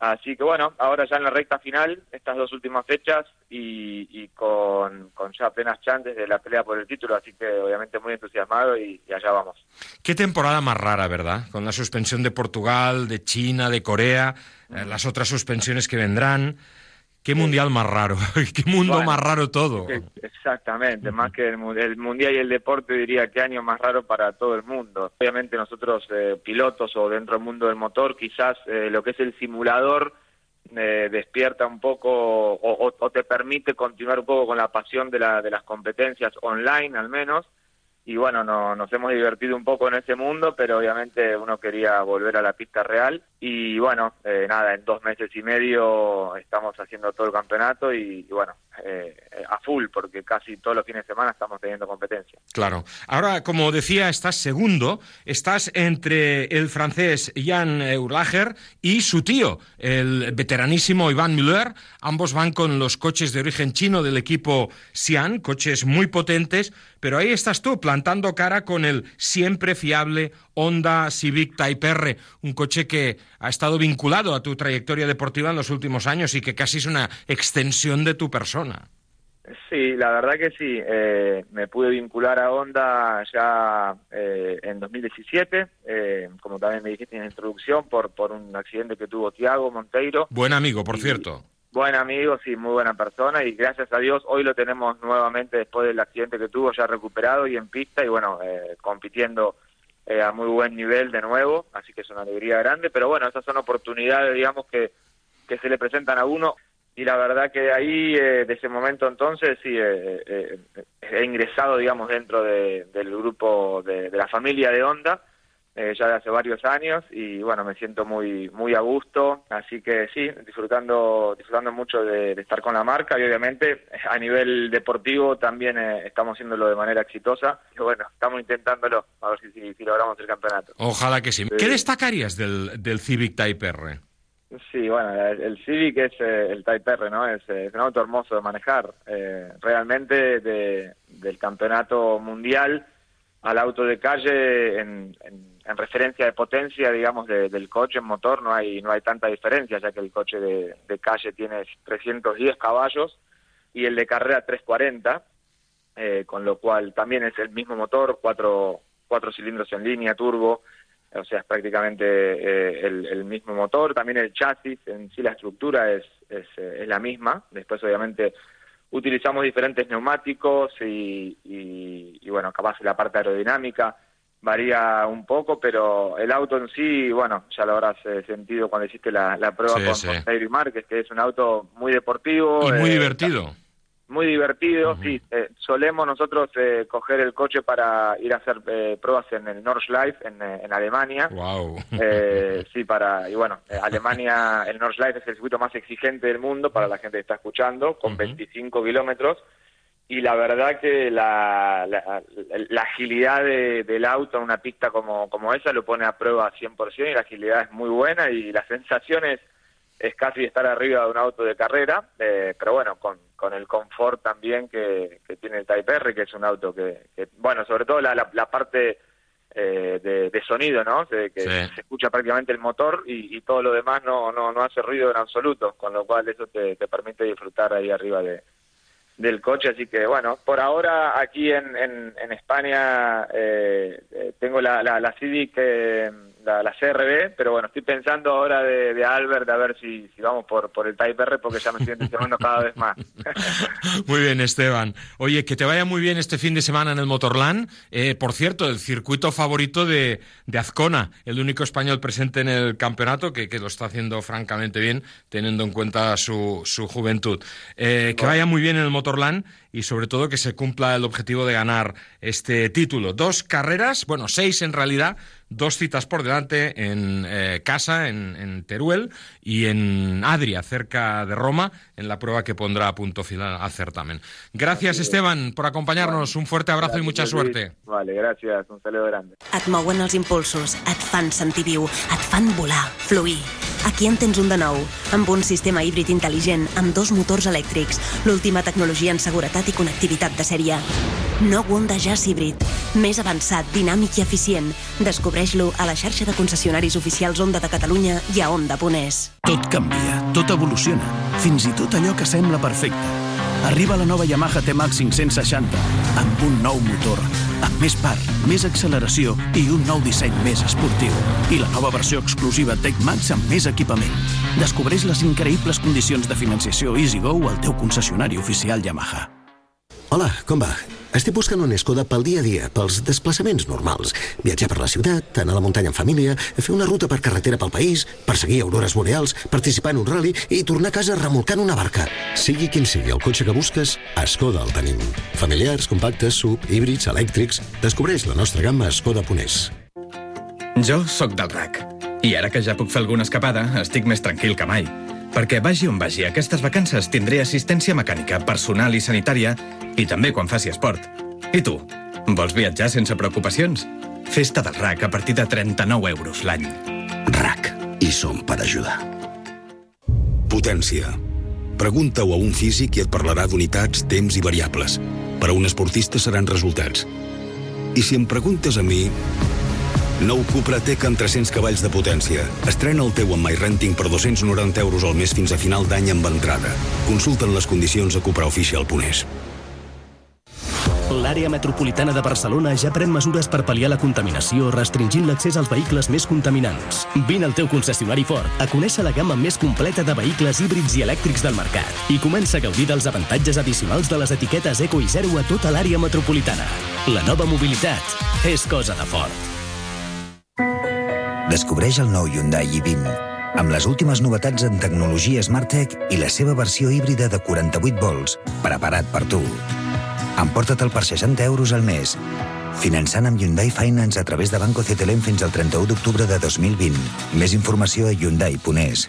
Así que bueno, ahora ya en la recta final, estas dos últimas fechas y, con, ya apenas chances de la pelea por el título, así que obviamente muy entusiasmado y, y allá vamos. Qué temporada más rara, ¿verdad? Con la suspensión de Portugal, de China, de Corea, eh, las otras suspensiones que vendrán. Qué mundial más raro, [laughs] qué mundo Bueno, más raro todo. Exactamente, más que el, mu- el mundial y el deporte diría que año más raro para todo el mundo. Obviamente nosotros eh, pilotos o dentro del mundo del motor quizás eh, lo que es el simulador eh, despierta un poco o, o- o te permite continuar un poco con la pasión de, la, de las competencias online al menos. Y bueno, no, nos hemos divertido un poco en ese mundo, pero obviamente uno quería volver a la pista real. Y bueno, eh, nada, en dos meses y medio estamos haciendo todo el campeonato y, bueno, eh, a full, porque casi todos los fines de semana estamos teniendo competencia. Claro. Ahora, como decía, estás segundo, estás entre el francés Jan Urlacher y su tío, el veteranísimo Iván Müller. Ambos van con los coches de origen chino del equipo Xi'an, coches muy potentes, pero ahí estás tú, plantando cara con el siempre fiable Honda Civic Type R, un coche que ha estado vinculado a tu trayectoria deportiva en los últimos años y que casi es una extensión de tu persona. Sí, la verdad que sí. Eh, me pude vincular a Honda ya eh, en 2017, eh, como también me dijiste en la introducción, por, por un accidente que tuvo Tiago Monteiro. Buen amigo, por cierto. Buen amigo, sí, muy buena persona y gracias a Dios hoy lo tenemos nuevamente después del accidente que tuvo ya recuperado y en pista y bueno, eh, compitiendo eh, a muy buen nivel de nuevo, así que es una alegría grande, pero bueno, esas son oportunidades, digamos, que, que se le presentan a uno y la verdad que de ahí, eh, de ese momento entonces, sí, eh, eh, he ingresado, digamos, dentro de- del grupo de, de la familia de Honda, eh, ya de hace varios años y bueno, me siento muy muy a gusto, así que sí, disfrutando disfrutando mucho de, de estar con la marca y obviamente a nivel deportivo también eh, estamos haciéndolo de manera exitosa y bueno, estamos intentándolo a ver si, si, si logramos el campeonato. Ojalá que sí. ¿Qué destacarías del, del Civic Type R? Sí, bueno, el, Civic es eh, el Type R, ¿no? Es, es un auto hermoso de manejar. Eh, realmente de- del campeonato mundial al auto de calle en, en- en referencia de potencia, digamos, de- del coche en motor no hay no hay tanta diferencia, ya que el coche de, calle tiene 310 caballos y el de carrera 340, eh, con lo cual también es el mismo motor, cuatro, cuatro cilindros en línea, turbo, o sea, es prácticamente eh, el, el mismo motor, también el chasis, en sí la estructura es, es, eh, es la misma, después obviamente utilizamos diferentes neumáticos y, y, y, bueno, capaz la parte aerodinámica varía un poco, pero el auto en sí, bueno, ya lo habrás eh, sentido cuando hiciste la, la prueba Sí, con, sí. con Márquez, que es un auto muy deportivo. Y muy eh, divertido. muy divertido, sí. Eh, solemos nosotros eh, coger el coche para ir a hacer eh, pruebas en el Nordschleife, en, en Alemania. Wow. Eh, sí, para, y bueno, Alemania, el Nordschleife es el circuito más exigente del mundo para la gente que está escuchando, con 25 kilómetros. Y la verdad que la, la, la agilidad de- del auto en una pista como, como esa lo pone a prueba 100% y la agilidad es muy buena y las sensaciones es casi estar arriba de un auto de carrera, eh, pero bueno, con, con el confort también que, que tiene el Type R, que es un auto que, que- bueno, sobre todo la, la, la parte eh, de, de sonido, ¿no? De que Sí. se escucha prácticamente el motor y, y todo lo demás no, no, no hace ruido en absoluto, con lo cual eso te, te permite disfrutar ahí arriba de, del coche, así que bueno, por ahora aquí en, en, en España eh, eh, tengo la, la, la Civic, eh, la, la CRB, pero bueno, estoy pensando ahora de, de Albert a ver si, si vamos por, por el Type R porque ya me estoy entusiasmando cada vez más. [laughs] Muy bien, Esteban. Oye, que te vaya muy bien este fin de semana en el Motorland. Eh, por cierto, el circuito favorito de, de Azcona, el único español presente en el campeonato, que, que lo está haciendo francamente bien, teniendo en cuenta su, su juventud. Eh, que vaya muy bien en el Motorland y sobre todo que se cumpla el objetivo de ganar este título. Dos carreras, bueno, seis en realidad, dos citas por delante en eh, casa, en, en Teruel y en Adria, cerca de Roma, en la prueba que pondrá a punto final al certamen. Gracias, Esteban, por acompañarnos. Un fuerte abrazo y mucha suerte. Vale, gracias, un saludo grande. Et mouen els impulsos, et fan sentir viu, et fan volar, fluir. Aquí en tens un de nou, amb un sistema híbrid intel·ligent, amb dos motors elèctrics, l'última tecnologia en seguretat i connectivitat de sèrie. No Honda Jazz híbrid, més avançat, dinàmic i eficient. Descobreix-lo a la xarxa de concessionaris oficials Honda de Catalunya i a Honda.es. Tot canvia, tot evoluciona, fins i tot allò que sembla perfecte. Arriba la nova Yamaha T-Max 560, amb un nou motor, amb més par, més acceleració i un nou disseny més esportiu. I la nova versió exclusiva Tech Max amb més equipament. Descobreix les increïbles condicions de financiació EasyGo al teu concessionari oficial Yamaha. Hola, com va? Estic buscant un Skoda pel dia a dia, pels desplaçaments normals. Viatjar per la ciutat, anar a la muntanya en família, fer una ruta per carretera pel país, perseguir aurores boreals, participar en un rally i tornar a casa remolcant una barca. Sigui quin sigui el cotxe que busques, a Skoda el tenim. Familiars, compactes, sub, híbrids, elèctrics... Descobreix la nostra gamma a Skoda.es. Jo sóc del RAC. I ara que ja puc fer alguna escapada, estic més tranquil que mai. Perquè vagi on vagi, aquestes vacances tindré assistència mecànica, personal i sanitària, i també quan faci esport. I tu? Vols viatjar sense preocupacions? Festa del RAC a partir de 39 euros l'any. RAC. I som per ajudar. Potència. Pregunta-ho a un físic i et parlarà d'unitats, temps i variables. Per a un esportista seran resultats. I si em preguntes a mi... Nou Cupra Tech amb 300 cavalls de potència. Estrena el teu amb MyRenting per 290 euros al mes fins a final d'any amb entrada. Consulta'n les condicions a cupraofficial.es. L'àrea metropolitana de Barcelona ja pren mesures per pal·liar la contaminació restringint l'accés als vehicles més contaminants. Vine al teu concessionari Ford a conèixer la gamma més completa de vehicles híbrids i elèctrics del mercat i comença a gaudir dels avantatges addicionals de les etiquetes Eco i Zero a tota l'àrea metropolitana. La nova mobilitat és cosa de Ford. Descobreix el nou Hyundai i20 amb les últimes novetats en tecnologia SmartTech i la seva versió híbrida de 48 volts, preparat per tu. Emporta-te'l per 60 euros al mes, finançant amb Hyundai Finance a través de Banco CTLM fins al 31 d'octubre de 2020. Més informació a Hyundai.es.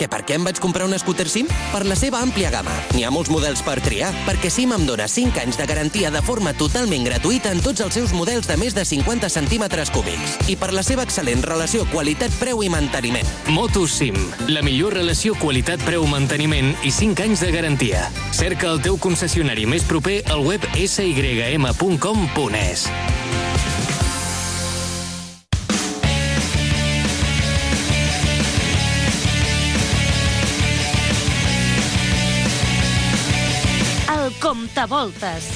Que per què em vaig comprar un scooter SIM? Per la seva àmplia gamma. N'hi ha molts models per triar, perquè SIM em dona 5 anys de garantia de forma totalment gratuïta en tots els seus models de més de 50 centímetres cúbics. I per la seva excel·lent relació qualitat-preu i manteniment. Motosim, la millor relació qualitat-preu-manteniment i 5 anys de garantia. Cerca el teu concessionari més proper al web sym.com.es. El comptavoltes.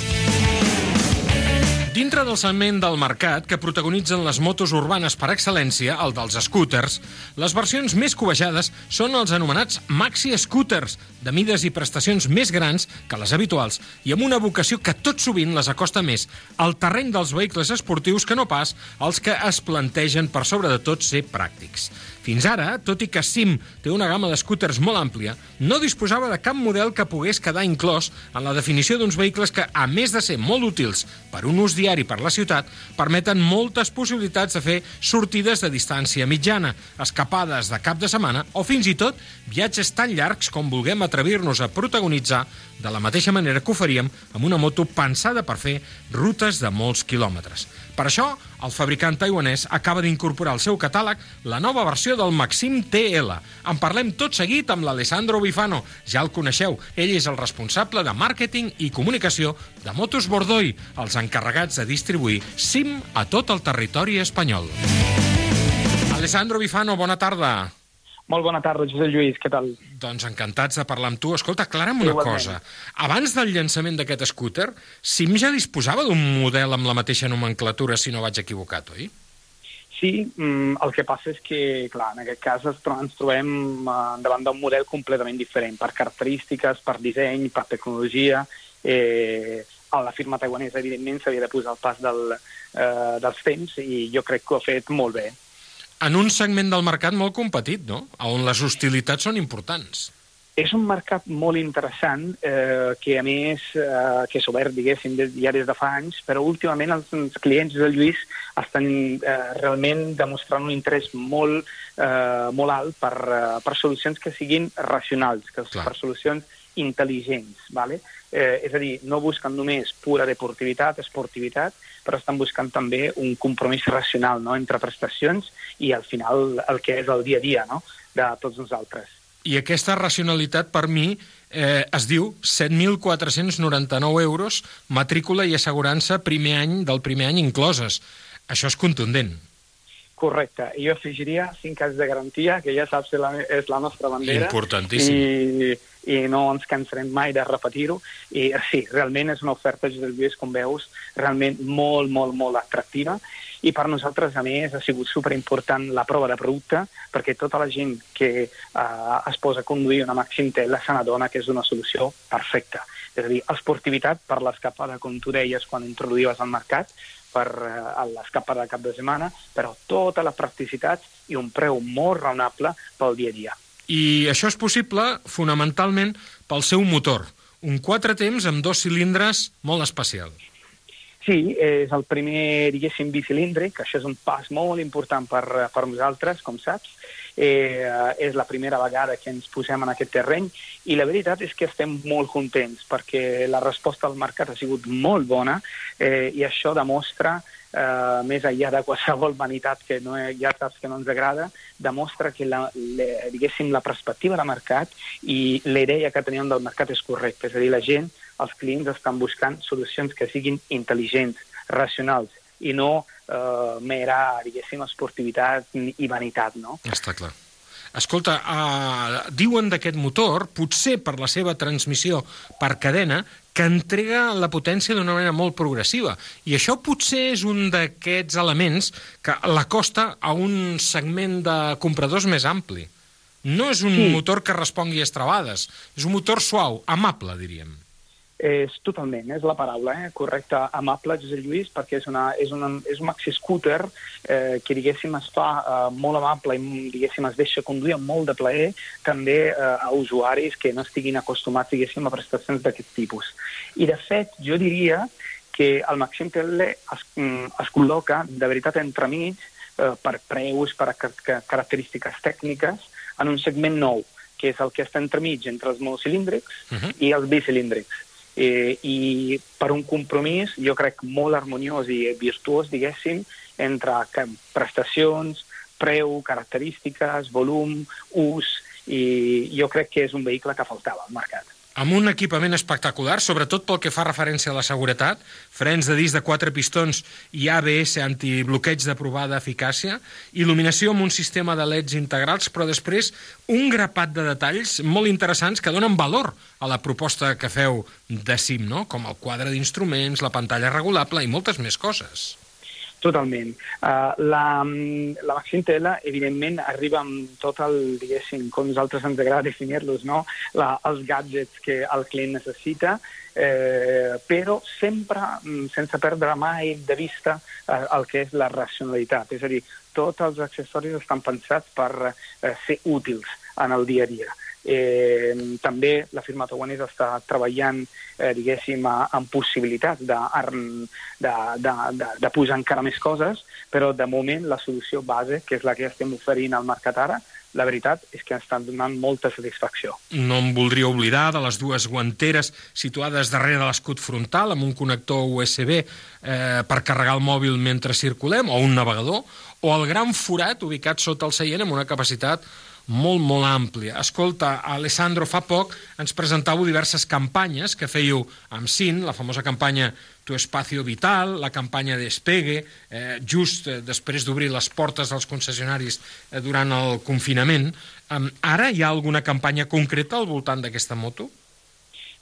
Dintre del segment del mercat que protagonitzen les motos urbanes per excel·lència, el dels scooters, les versions més covejades són els anomenats maxi scooters, de mides i prestacions més grans que les habituals i amb una vocació que tot sovint les acosta més al terreny dels vehicles esportius que no pas als que es plantegen per sobre de tot ser pràctics. Fins ara, tot i que SIM té una gamma de scooters molt àmplia, no disposava de cap model que pogués quedar inclòs en la definició d'uns vehicles que, a més de ser molt útils per un ús diari, per la ciutat permeten moltes possibilitats de fer sortides de distància mitjana, escapades de cap de setmana o fins i tot viatges tan llargs com vulguem atrevir-nos a protagonitzar de la mateixa manera que ho faríem amb una moto pensada per fer rutes de molts quilòmetres. Per això, el fabricant taiwanès acaba d'incorporar al seu catàleg la nova versió del Maxim TL. En parlem tot seguit amb l'Alessandro Bifano. Ja el coneixeu, ell és el responsable de màrqueting i comunicació de Motos Bordoi, els encarregats de distribuir SIM a tot el territori espanyol. Alessandro Bifano, bona tarda. Molt bona tarda, Josep Lluís, què tal? Doncs encantats de parlar amb tu. Escolta, aclara'm una Igualment. cosa. Abans del llançament d'aquest scooter, SIM ja disposava d'un model amb la mateixa nomenclatura, si no vaig equivocat, oi? Sí, mm, el que passa és que, clar, en aquest cas ens trobem eh, davant d'un model completament diferent, per característiques, per disseny, per tecnologia. Eh, a la firma taiwanesa, evidentment, s'havia de posar el pas del, eh, dels temps i jo crec que ho ha fet molt bé. En un segment del mercat molt competit, no? On les hostilitats són importants. És un mercat molt interessant eh, que, a més, eh, que és obert, diguéssim, des, ja des de fa anys, però últimament els, els clients del Lluís estan eh, realment demostrant un interès molt, eh, molt alt per, eh, per solucions que siguin racionals, que, per solucions intel·ligents. Vale? Eh, és a dir, no busquen només pura deportivitat, esportivitat, però estan buscant també un compromís racional no? entre prestacions i al final el que és el dia a dia no? de tots nosaltres. I aquesta racionalitat, per mi, eh, es diu 7.499 euros, matrícula i assegurança primer any del primer any incloses. Això és contundent. Correcte. I jo afegiria 5 anys de garantia, que ja saps que la, és la nostra bandera. Importantíssim. I, i no ens cansarem mai de repetir-ho. I sí, realment és una oferta, Josep Lluís, com veus, realment molt, molt, molt atractiva. I per nosaltres, a més, ha sigut superimportant la prova de producte, perquè tota la gent que eh, es posa a conduir una Maxim Tela se n'adona que és una solució perfecta. És a dir, esportivitat per l'escapada, com tu deies quan introduïes al mercat, per eh, l'escapada de cap de setmana, però tota la practicitat i un preu molt raonable pel dia a dia. I això és possible, fonamentalment, pel seu motor. Un quatre temps amb dos cilindres molt especial. Sí, és el primer, diguéssim, bicilíndric, això és un pas molt important per, per nosaltres, com saps. Eh, és la primera vegada que ens posem en aquest terreny i la veritat és que estem molt contents perquè la resposta al mercat ha sigut molt bona eh, i això demostra, eh, més enllà de qualsevol vanitat que no, ja saps que no ens agrada, demostra que la, le, diguéssim, la perspectiva del mercat i la idea que teníem del mercat és correcta. És a dir, la gent, els clients estan buscant solucions que siguin intel·ligents, racionals, i no eh, mera, diguéssim, esportivitat i vanitat, no? Està clar. Escolta, uh, diuen d'aquest motor, potser per la seva transmissió per cadena, que entrega la potència d'una manera molt progressiva. I això potser és un d'aquests elements que l'acosta a un segment de compradors més ampli. No és un Sí. motor que respongui a estrabades, és un motor suau, amable, diríem. És totalment, és la paraula, eh? correcte, amable, Josep Lluís, perquè és, una, és, una, és un maxi scooter eh, que, diguéssim, es fa eh, molt amable i, diguéssim, es deixa conduir amb molt de plaer també eh, a usuaris que no estiguin acostumats, diguéssim, a prestacions d'aquest tipus. I, de fet, jo diria que el Maxim TL es, mm, es col·loca, de veritat, entremig, eh, per preus, per car car característiques tècniques, en un segment nou, que és el que està entremig entre els monocilíndrics Uh -huh. i els bicilíndrics. Eh, I per un compromís, jo crec, molt harmoniós i virtuós, diguéssim, entre prestacions, preu, característiques, volum, ús, i jo crec que és un vehicle que faltava al mercat. Amb un equipament espectacular, sobretot pel que fa referència a la seguretat, frens de disc de quatre pistons i ABS antibloqueig de provada eficàcia, il·luminació amb un sistema de LEDs integrals, però després un grapat de detalls molt interessants que donen valor a la proposta que feu de CIM, no? com el quadre d'instruments, la pantalla regulable i moltes més coses. Totalment. Uh, la, la Maxim Tela, evidentment, arriba amb tot el, diguéssim, com nosaltres ens agrada definir-los, no? la, els gadgets que el client necessita, eh, però sempre mm, sense perdre mai de vista eh, el que és la racionalitat. És a dir, tots els accessoris estan pensats per eh, ser útils en el dia a dia. Eh, també la firma taiwanesa està treballant, eh, diguéssim, amb possibilitats de, de, de, de, de posar encara més coses, però de moment la solució base, que és la que estem oferint al mercat ara, la veritat és que estan donant molta satisfacció. No em voldria oblidar de les dues guanteres situades darrere de l'escut frontal amb un connector USB eh, per carregar el mòbil mentre circulem o un navegador, o el gran forat ubicat sota el seient amb una capacitat molt, molt àmplia. Escolta, Alessandro, fa poc ens presentàveu diverses campanyes que fèieu amb CIN, la famosa campanya Tu Espacio Vital, la campanya Despegue, eh, just eh, després d'obrir les portes dels concessionaris eh, durant el confinament. Eh, ara hi ha alguna campanya concreta al voltant d'aquesta moto?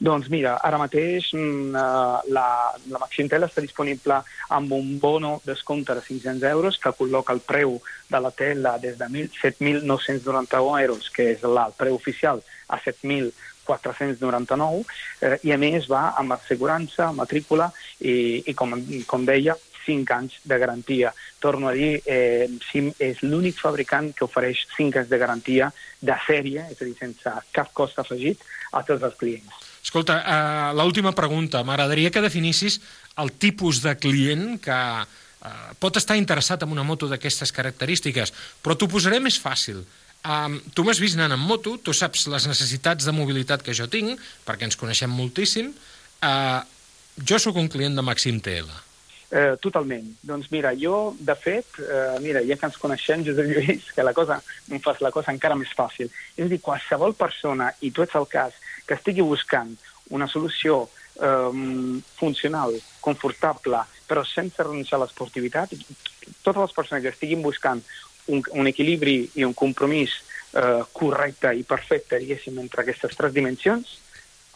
Doncs mira, ara mateix mm, eh, la, la Maxintel està disponible amb un bono descompte de 500 euros que col·loca el preu de la tela des de 7.991 euros, que és el preu oficial, a 7.499, eh, i a més va amb assegurança, matrícula i, i com, com deia, 5 anys de garantia. Torno a dir, eh, SIM és l'únic fabricant que ofereix 5 anys de garantia de sèrie, és a dir, sense cap cost afegit a tots els clients. Escolta, uh, l'última pregunta. M'agradaria que definissis el tipus de client que uh, pot estar interessat en una moto d'aquestes característiques, però t'ho posaré més fàcil. Um, tu m'has vist anant en moto, tu saps les necessitats de mobilitat que jo tinc, perquè ens coneixem moltíssim. Uh, jo sóc un client de Maxim TL. Eh, totalment. Doncs mira, jo, de fet, eh, mira, ja que ens coneixem, Josep Lluís, que la cosa em fas la cosa encara més fàcil. És a dir, qualsevol persona, i tu ets el cas, que estigui buscant una solució eh, funcional, confortable, però sense renunciar a l'esportivitat, totes les persones que estiguin buscant un, un equilibri i un compromís eh, correcte i perfecte, diguéssim, entre aquestes tres dimensions,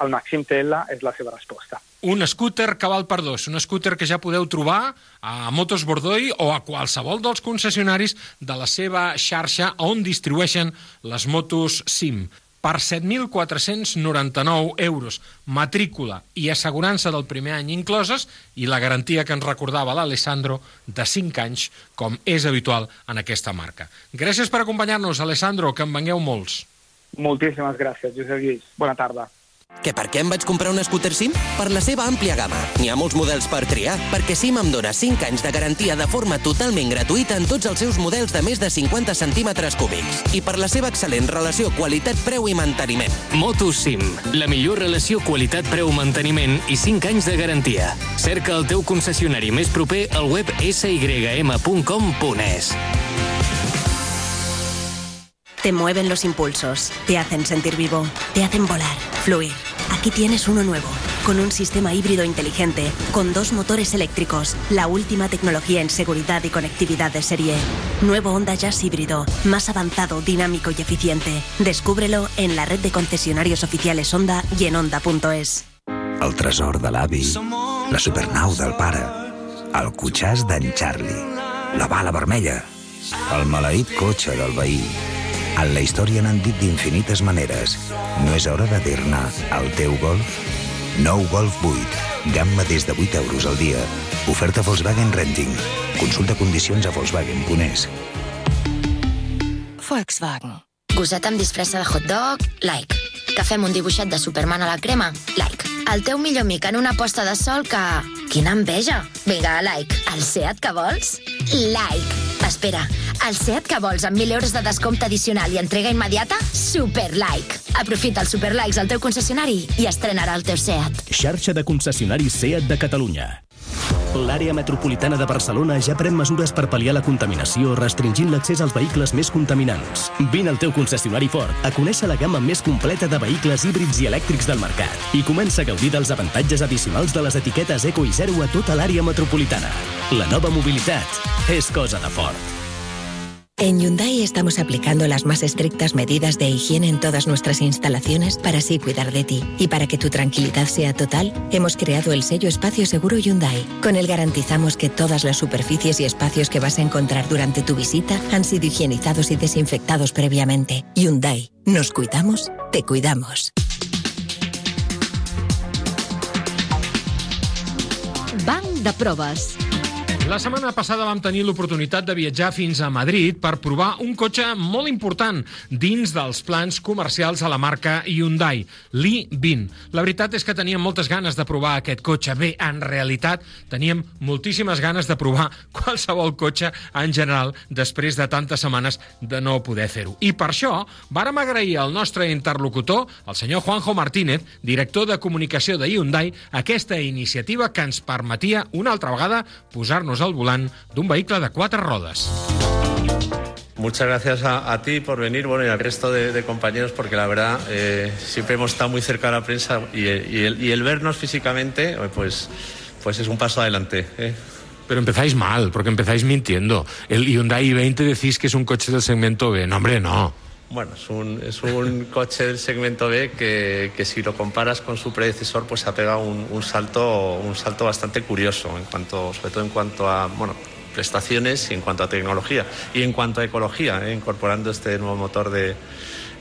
el Màxim TL és la seva resposta. Un scooter que val per dos, un scooter que ja podeu trobar a Motos Bordoi o a qualsevol dels concessionaris de la seva xarxa on distribueixen les motos SIM per 7.499 euros, matrícula i assegurança del primer any incloses i la garantia que ens recordava l'Alessandro de 5 anys, com és habitual en aquesta marca. Gràcies per acompanyar-nos, Alessandro, que en vengueu molts. Moltíssimes gràcies, Josep Lluís. Bona tarda. Que per què em vaig comprar un scooter SIM? Per la seva àmplia gamma. N'hi ha molts models per triar, perquè SIM em dona 5 anys de garantia de forma totalment gratuïta en tots els seus models de més de 50 centímetres cúbics. I per la seva excel·lent relació qualitat-preu i manteniment. Moto SIM, la millor relació qualitat-preu-manteniment i 5 anys de garantia. Cerca el teu concessionari més proper al web sym.com.es. Te mueven los impulsos, te hacen sentir vivo, te hacen volar, fluir. Aquí tienes uno nuevo, con un sistema híbrido inteligente, con dos motores eléctricos, la última tecnología en seguridad y conectividad de serie. Nuevo Honda Jazz híbrido, más avanzado, dinámico y eficiente. Descúbrelo en la red de concesionarios oficiales Honda y en Honda.es. El tresor de la supernau del pare, el cotxàs Charlie, la bala vermella, el maleït cotxe del veí, en la història n'han dit d'infinites maneres. No és hora de dir-ne al teu Golf? Nou Golf 8. Gamma des de 8 euros al dia. Oferta Volkswagen Renting. Consulta condicions a Volkswagen.es. Volkswagen. Gosset amb disfressa de hot dog? Like. Que fem un dibuixet de Superman a la crema? Like. El teu millor amic en una posta de sol que... Quina enveja! Vinga, like. El Seat que vols? Like. Espera, el Seat que vols amb 1.000 euros de descompte addicional i entrega immediata? Super like. Aprofita els Super Likes al teu concessionari i estrenarà el teu Seat. Xarxa de concessionaris SEAT de Catalunya. L'àrea metropolitana de Barcelona ja pren mesures per pal·liar la contaminació restringint l'accés als vehicles més contaminants. Vine al teu concessionari Ford a conèixer la gamma més completa de vehicles híbrids i elèctrics del mercat i comença a gaudir dels avantatges addicionals de les etiquetes Eco i Zero a tota l'àrea metropolitana. La nova mobilitat és cosa de Ford. En Hyundai estamos aplicando las más estrictas medidas de higiene en todas nuestras instalaciones para así cuidar de ti. Y para que tu tranquilidad sea total, hemos creado el sello Espacio Seguro Hyundai. Con él garantizamos que todas las superficies y espacios que vas a encontrar durante tu visita han sido higienizados y desinfectados previamente. Hyundai. Nos cuidamos, te cuidamos. Banc de. La setmana passada vam tenir l'oportunitat de viatjar fins a Madrid per provar un cotxe molt important dins dels plans comercials a la marca Hyundai, l'i20. La veritat és que teníem moltes ganes de provar aquest cotxe. Bé, en realitat teníem moltíssimes ganes de provar [laughs] qualsevol cotxe en general després de tantes setmanes de no poder fer-ho. I per això vàrem agrair al nostre interlocutor, el senyor Juanjo Martínez, director de comunicació de Hyundai, aquesta iniciativa que ens permetia una altra vegada posar-nos al volant d'un vehicle de quatre rodes. Muchas gracias a, a, ti por venir, bueno, y al resto de, de compañeros, porque la verdad eh, siempre hemos estado muy cerca de la prensa y, y, el, y el, vernos físicamente, pues, pues es un paso adelante. ¿eh? Pero empezáis mal, porque empezáis mintiendo. El Hyundai i20 decís que es un coche del segmento B. No, hombre, no. Bueno, es un, es un [laughs] coche del segmento B que, que, si lo comparas con su predecesor, pues ha pegado un, un, salto, un salto bastante curioso, en cuanto, sobre todo en cuanto a bueno, prestaciones y en cuanto a tecnología y en cuanto a ecología, ¿eh? incorporando este nuevo motor de,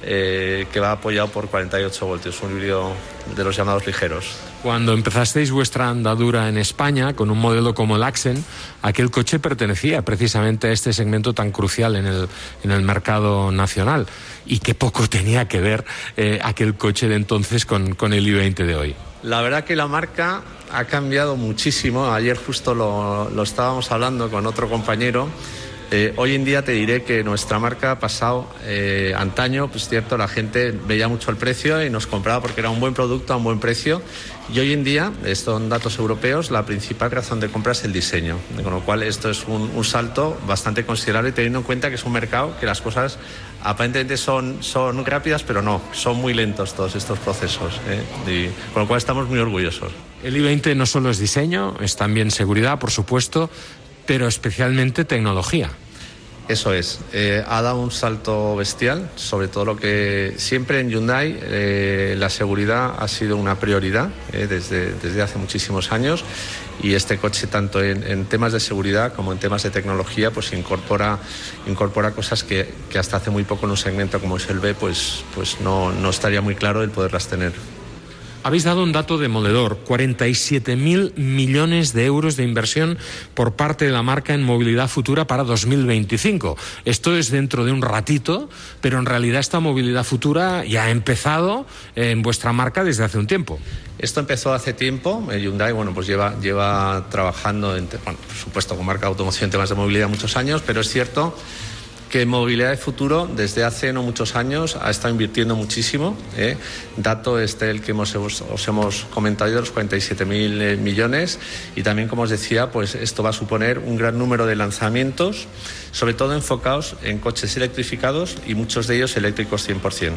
eh, que va apoyado por 48 voltios, un híbrido de los llamados ligeros. Cuando empezasteis vuestra andadura en España con un modelo como el Accent, aquel coche pertenecía precisamente a este segmento tan crucial en el, en el mercado nacional. Y qué poco tenía que ver eh, aquel coche de entonces con, con el i20 de hoy. La verdad que la marca ha cambiado muchísimo. Ayer justo lo, lo estábamos hablando con otro compañero. Eh, hoy en día te diré que nuestra marca ha pasado eh, antaño, pues cierto, la gente veía mucho el precio y nos compraba porque era un buen producto a un buen precio. Y hoy en día, son datos europeos, la principal razón de compra es el diseño. Con lo cual, esto es un, salto bastante considerable teniendo en cuenta que es un mercado que las cosas aparentemente son, son rápidas, pero no, son muy lentos todos estos procesos. ¿eh? Con lo cual estamos muy orgullosos. El i20 no solo es diseño, es también seguridad, por supuesto, pero especialmente tecnología. Eso es, eh, ha dado un salto bestial, sobre todo lo que siempre en Hyundai eh, la seguridad ha sido una prioridad eh, desde, desde, hace muchísimos años y este coche tanto en, temas de seguridad como en temas de tecnología pues incorpora, incorpora cosas que, que, hasta hace muy poco en un segmento como es el B pues, pues no, no estaría muy claro el poderlas tener. Habéis dado un dato demoledor, 47.000 millones de euros de inversión por parte de la marca en movilidad futura para 2025. Esto es dentro de un ratito, pero en realidad esta movilidad futura ya ha empezado en vuestra marca desde hace un tiempo. Esto empezó hace tiempo. El Hyundai, bueno, pues lleva, lleva trabajando, en, bueno, por supuesto, con marca de automoción en temas de movilidad muchos años, pero es cierto que Movilidad de Futuro desde hace no muchos años ha estado invirtiendo muchísimo. ¿eh? Dato este el que hemos, os hemos comentado de los 47.000 millones y también, como os decía, pues esto va a suponer un gran número de lanzamientos, sobre todo enfocados en coches electrificados y muchos de ellos eléctricos 100%.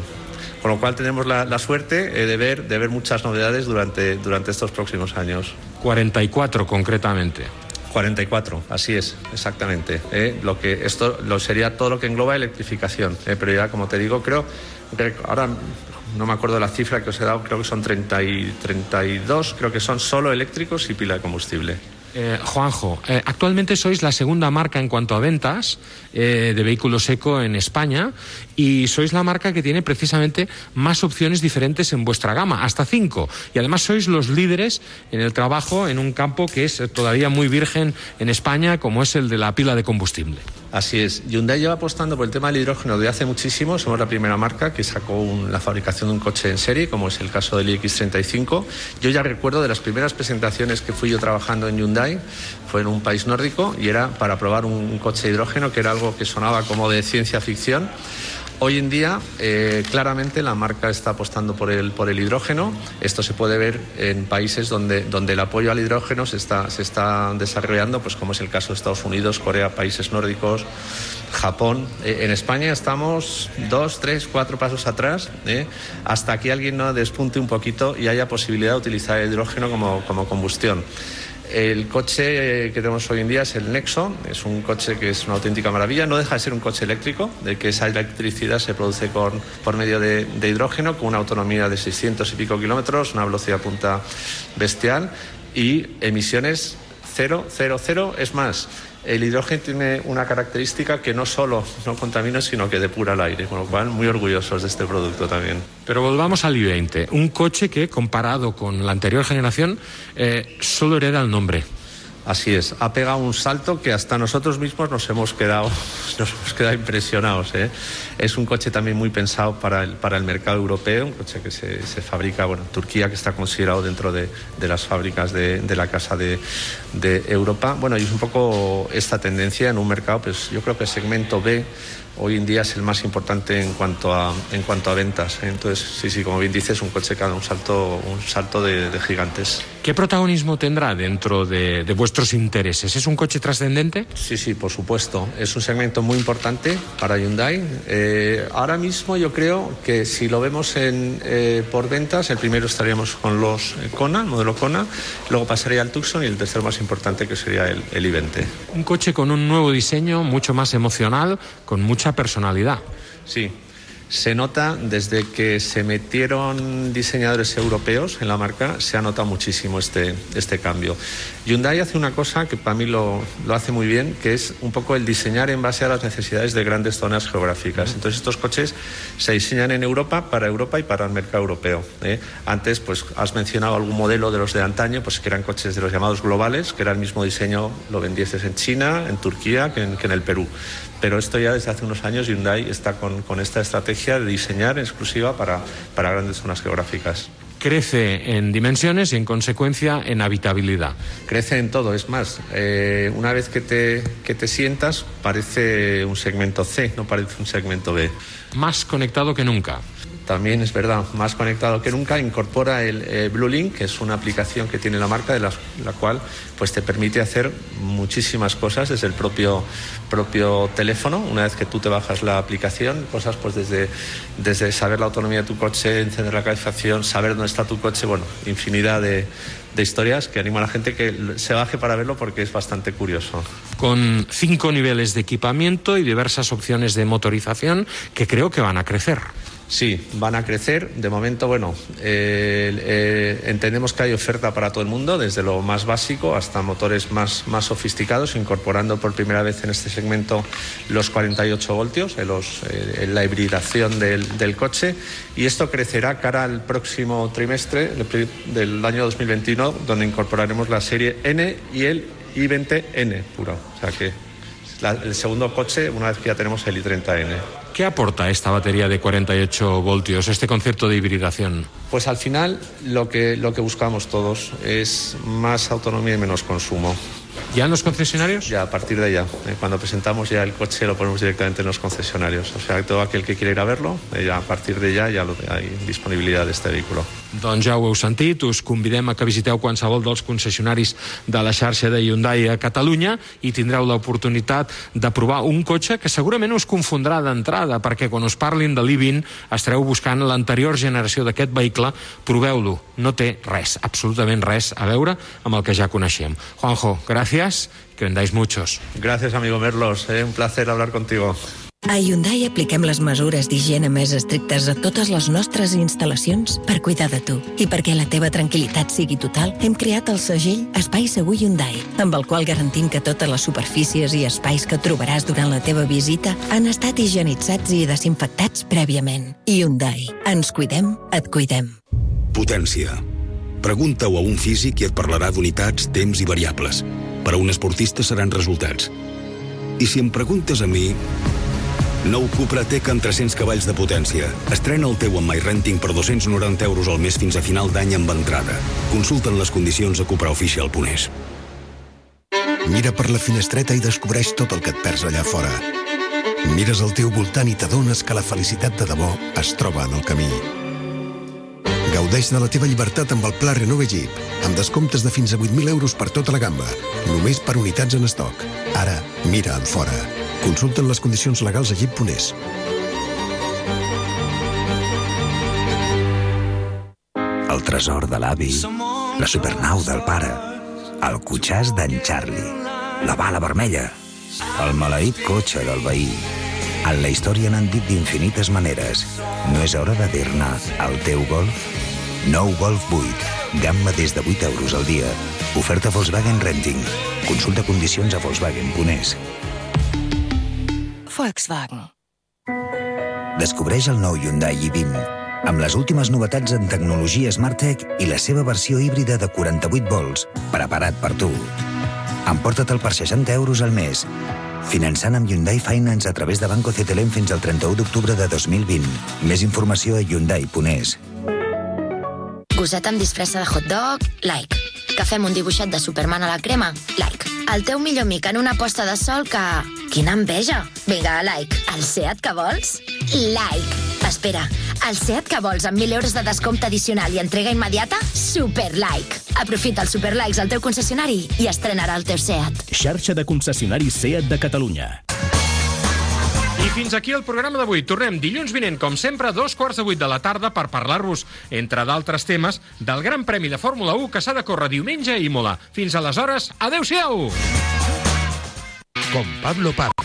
Con lo cual tenemos la, la suerte eh, de, ver, de ver muchas novedades durante, durante estos próximos años. 44 concretamente. 44, así es, exactamente. ¿eh? Lo que esto lo sería todo lo que engloba electrificación. ¿eh? Pero ya, como te digo, creo, ahora no me acuerdo la cifra que os he dado, creo que son 30 y 32, creo que son solo eléctricos y pila de combustible. Eh, Juanjo, eh, actualmente sois la segunda marca en cuanto a ventas eh, de vehículos eco en España y sois la marca que tiene precisamente más opciones diferentes en vuestra gama, hasta cinco. Y además sois los líderes en el trabajo en un campo que es todavía muy virgen en España, como es el de la pila de combustible. Así es. Hyundai lleva apostando por el tema del hidrógeno desde hace muchísimo. Somos la primera marca que sacó la fabricación de un coche en serie, como es el caso del iX35. Yo ya recuerdo de las primeras presentaciones que fui yo trabajando en Hyundai, fue en un país nórdico y era para probar un, un coche de hidrógeno, que era algo que sonaba como de ciencia ficción. Hoy en día, eh, claramente, la marca está apostando por el, por el hidrógeno. Esto se puede ver en países donde, donde el apoyo al hidrógeno se está, se está desarrollando, pues como es el caso de Estados Unidos, Corea, países nórdicos, Japón. Eh, en España estamos dos, tres, cuatro pasos atrás, ¿eh? hasta que alguien no despunte un poquito y haya posibilidad de utilizar el hidrógeno como, como combustión. El coche que tenemos hoy en día es el Nexo, es un coche que es una auténtica maravilla, no deja de ser un coche eléctrico, de que esa electricidad se produce con, por medio de, de hidrógeno, con una autonomía de 600 y pico kilómetros, una velocidad punta bestial y emisiones cero, cero, cero. Es más, el hidrógeno tiene una característica que no solo no contamina, sino que depura el aire, con lo cual muy orgullosos de este producto también. Pero volvamos al i20, un coche que comparado con la anterior generación eh, solo hereda el nombre. Así es, ha pegado un salto que hasta nosotros mismos nos hemos quedado, [laughs] nos hemos quedado impresionados. ¿eh? Es un coche también muy pensado para el, para el mercado europeo, un coche que se, se fabrica bueno, en Turquía, que está considerado dentro de, de las fábricas de, de, la Casa de, de Europa. Bueno, y es un poco esta tendencia en un mercado, pues yo creo que el segmento B hoy en día es el más importante en cuanto a, en cuanto a ventas. Entonces, sí, sí, como bien dices, un coche que da un salto, un salto de, de gigantes. ¿Qué protagonismo tendrá dentro de, de, vuestros intereses? ¿Es un coche trascendente? Sí, sí, por supuesto. Es un segmento muy importante para Hyundai. Eh, ahora mismo yo creo que si lo vemos en, eh, por ventas, el primero estaríamos con los Kona, modelo Kona, luego pasaría al Tucson y el tercero más importante que sería el, el i20. Un coche con un nuevo diseño, mucho más emocional, con mucha personalidad. Sí, se nota desde que se metieron diseñadores europeos en la marca, se ha notado muchísimo este, este cambio. Hyundai hace una cosa que para mí lo, lo, hace muy bien, que es un poco el diseñar en base a las necesidades de grandes zonas geográficas. Entonces estos coches se diseñan en Europa, para Europa y para el mercado europeo. ¿eh? Antes, pues has mencionado algún modelo de los de antaño, pues que eran coches de los llamados globales, que era el mismo diseño, lo vendieses en China, en Turquía, que en, que en el Perú. Pero esto ya desde hace unos años Hyundai está con, con esta estrategia de diseñar exclusiva para, para grandes zonas geográficas crece en dimensiones y en consecuencia en habitabilidad. Crece en todo, es más, eh, una vez que te, que te sientas parece un segmento C, no parece un segmento B. Más conectado que nunca también es verdad, más conectado que nunca, incorpora el eh, Blue Link, que es una aplicación que tiene la marca, de la, la, cual pues, te permite hacer muchísimas cosas desde el propio, propio teléfono. Una vez que tú te bajas la aplicación, cosas pues desde, desde saber la autonomía de tu coche, encender la calefacción, saber dónde está tu coche, bueno, infinidad de, de historias que animo a la gente que se baje para verlo porque es bastante curioso. Con cinco niveles de equipamiento y diversas opciones de motorización que creo que van a crecer. Sí, van a crecer. De momento, bueno, eh, eh, entendemos que hay oferta para todo el mundo, desde lo más básico hasta motores más, más sofisticados, incorporando por primera vez en este segmento los 48 voltios, eh, en la hibridación del, del, coche. Y esto crecerá cara al próximo trimestre del año 2021, donde incorporaremos la serie N y el i20N puro. O sea que la, el segundo coche, una vez que ya tenemos el i30N. ¿Qué aporta esta batería de 48 voltios, este concepto de hibridación? Pues al final lo que, lo que buscamos todos es más autonomía y menos consumo. ¿Ya en los concesionarios? Ya, a partir de ya. Eh, cuando presentamos ya el coche lo ponemos directamente en los concesionarios. O sea, todo aquel que quiera ir a verlo, eh, ya a partir de ya ya lo, hay disponibilitat d'este vehículo. Doncs ja ho heu sentit, us convidem a que visiteu qualsevol dels concessionaris de la xarxa de Hyundai a Catalunya i tindreu l'oportunitat de provar un cotxe que segurament us confondrà d'entrada, perquè quan us parlin de l'I-20 estareu buscant l'anterior generació d'aquest vehicle, proveu-lo. No té res, absolutament res a veure amb el que ja coneixem. Juanjo, gracias, que vendáis muchos. Gracias, amigo Merlos, eh, un placer hablar contigo. A Hyundai apliquem les mesures d'higiene més estrictes a totes les nostres instal·lacions per cuidar de tu. I perquè la teva tranquil·litat sigui total, hem creat el segell Espai Segur Hyundai, amb el qual garantim que totes les superfícies i espais que trobaràs durant la teva visita han estat higienitzats i desinfectats prèviament. Hyundai. Ens cuidem, et cuidem. Potència. Pregunta-ho a un físic i et parlarà d'unitats, temps i variables. Per a un esportista seran resultats. I si em preguntes a mi, Nou Cupra Tech amb 300 cavalls de potència. Estrena el teu amb MyRenting per 290 euros al mes fins a final d'any amb entrada. Consulta'n les condicions a cupraofficial.es. Mira per la finestreta i descobreix tot el que et perds allà fora. Mires al teu voltant i t'adones que la felicitat de debò es troba en el camí. Gaudeix de la teva llibertat amb el Pla Renove Jeep, amb descomptes de fins a 8.000 euros per tota la gamma, només per unitats en estoc. Ara, mira en fora. Consulten les condicions legals a jeep.es. El tresor de l'avi, la supernau del pare, el cotxàs d'en Charlie, la bala vermella, el maleït cotxe del veí. En la història n'han dit d'infinites maneres. No és hora de dir-ne al teu Golf? Nou Golf 8. Gamma des de 8 euros al dia. Oferta Volkswagen Renting. Consulta condicions a Volkswagen.es. Volkswagen. Descobreix el nou Hyundai i20 amb les últimes novetats en tecnologia SmartTech i la seva versió híbrida de 48 volts, preparat per tu. Emporta-te'l per 60 euros al mes. Finançant amb Hyundai Finance a través de Banco CTLM fins al 31 d'octubre de 2020. Més informació a hyundai.es. Gosset amb disfressa de hot dog? Like. Que fem un dibuixet de Superman a la crema? Like. El teu millor amic en una posta de sol que... Quina enveja! Vinga, like. El SEAT que vols? Like. Espera, el SEAT que vols amb 1.000 euros de descompte addicional i entrega immediata? Super like. Aprofita els super likes al teu concessionari i estrenarà el teu SEAT. Xarxa de concessionaris SEAT de Catalunya. I fins aquí el programa d'avui. Tornem dilluns vinent, com sempre, a dos quarts de vuit de la tarda per parlar-vos, entre d'altres temes, del Gran Premi de Fórmula 1 que s'ha de córrer diumenge a Imola. Fins aleshores, adeu-siau! Con Pablo Parra.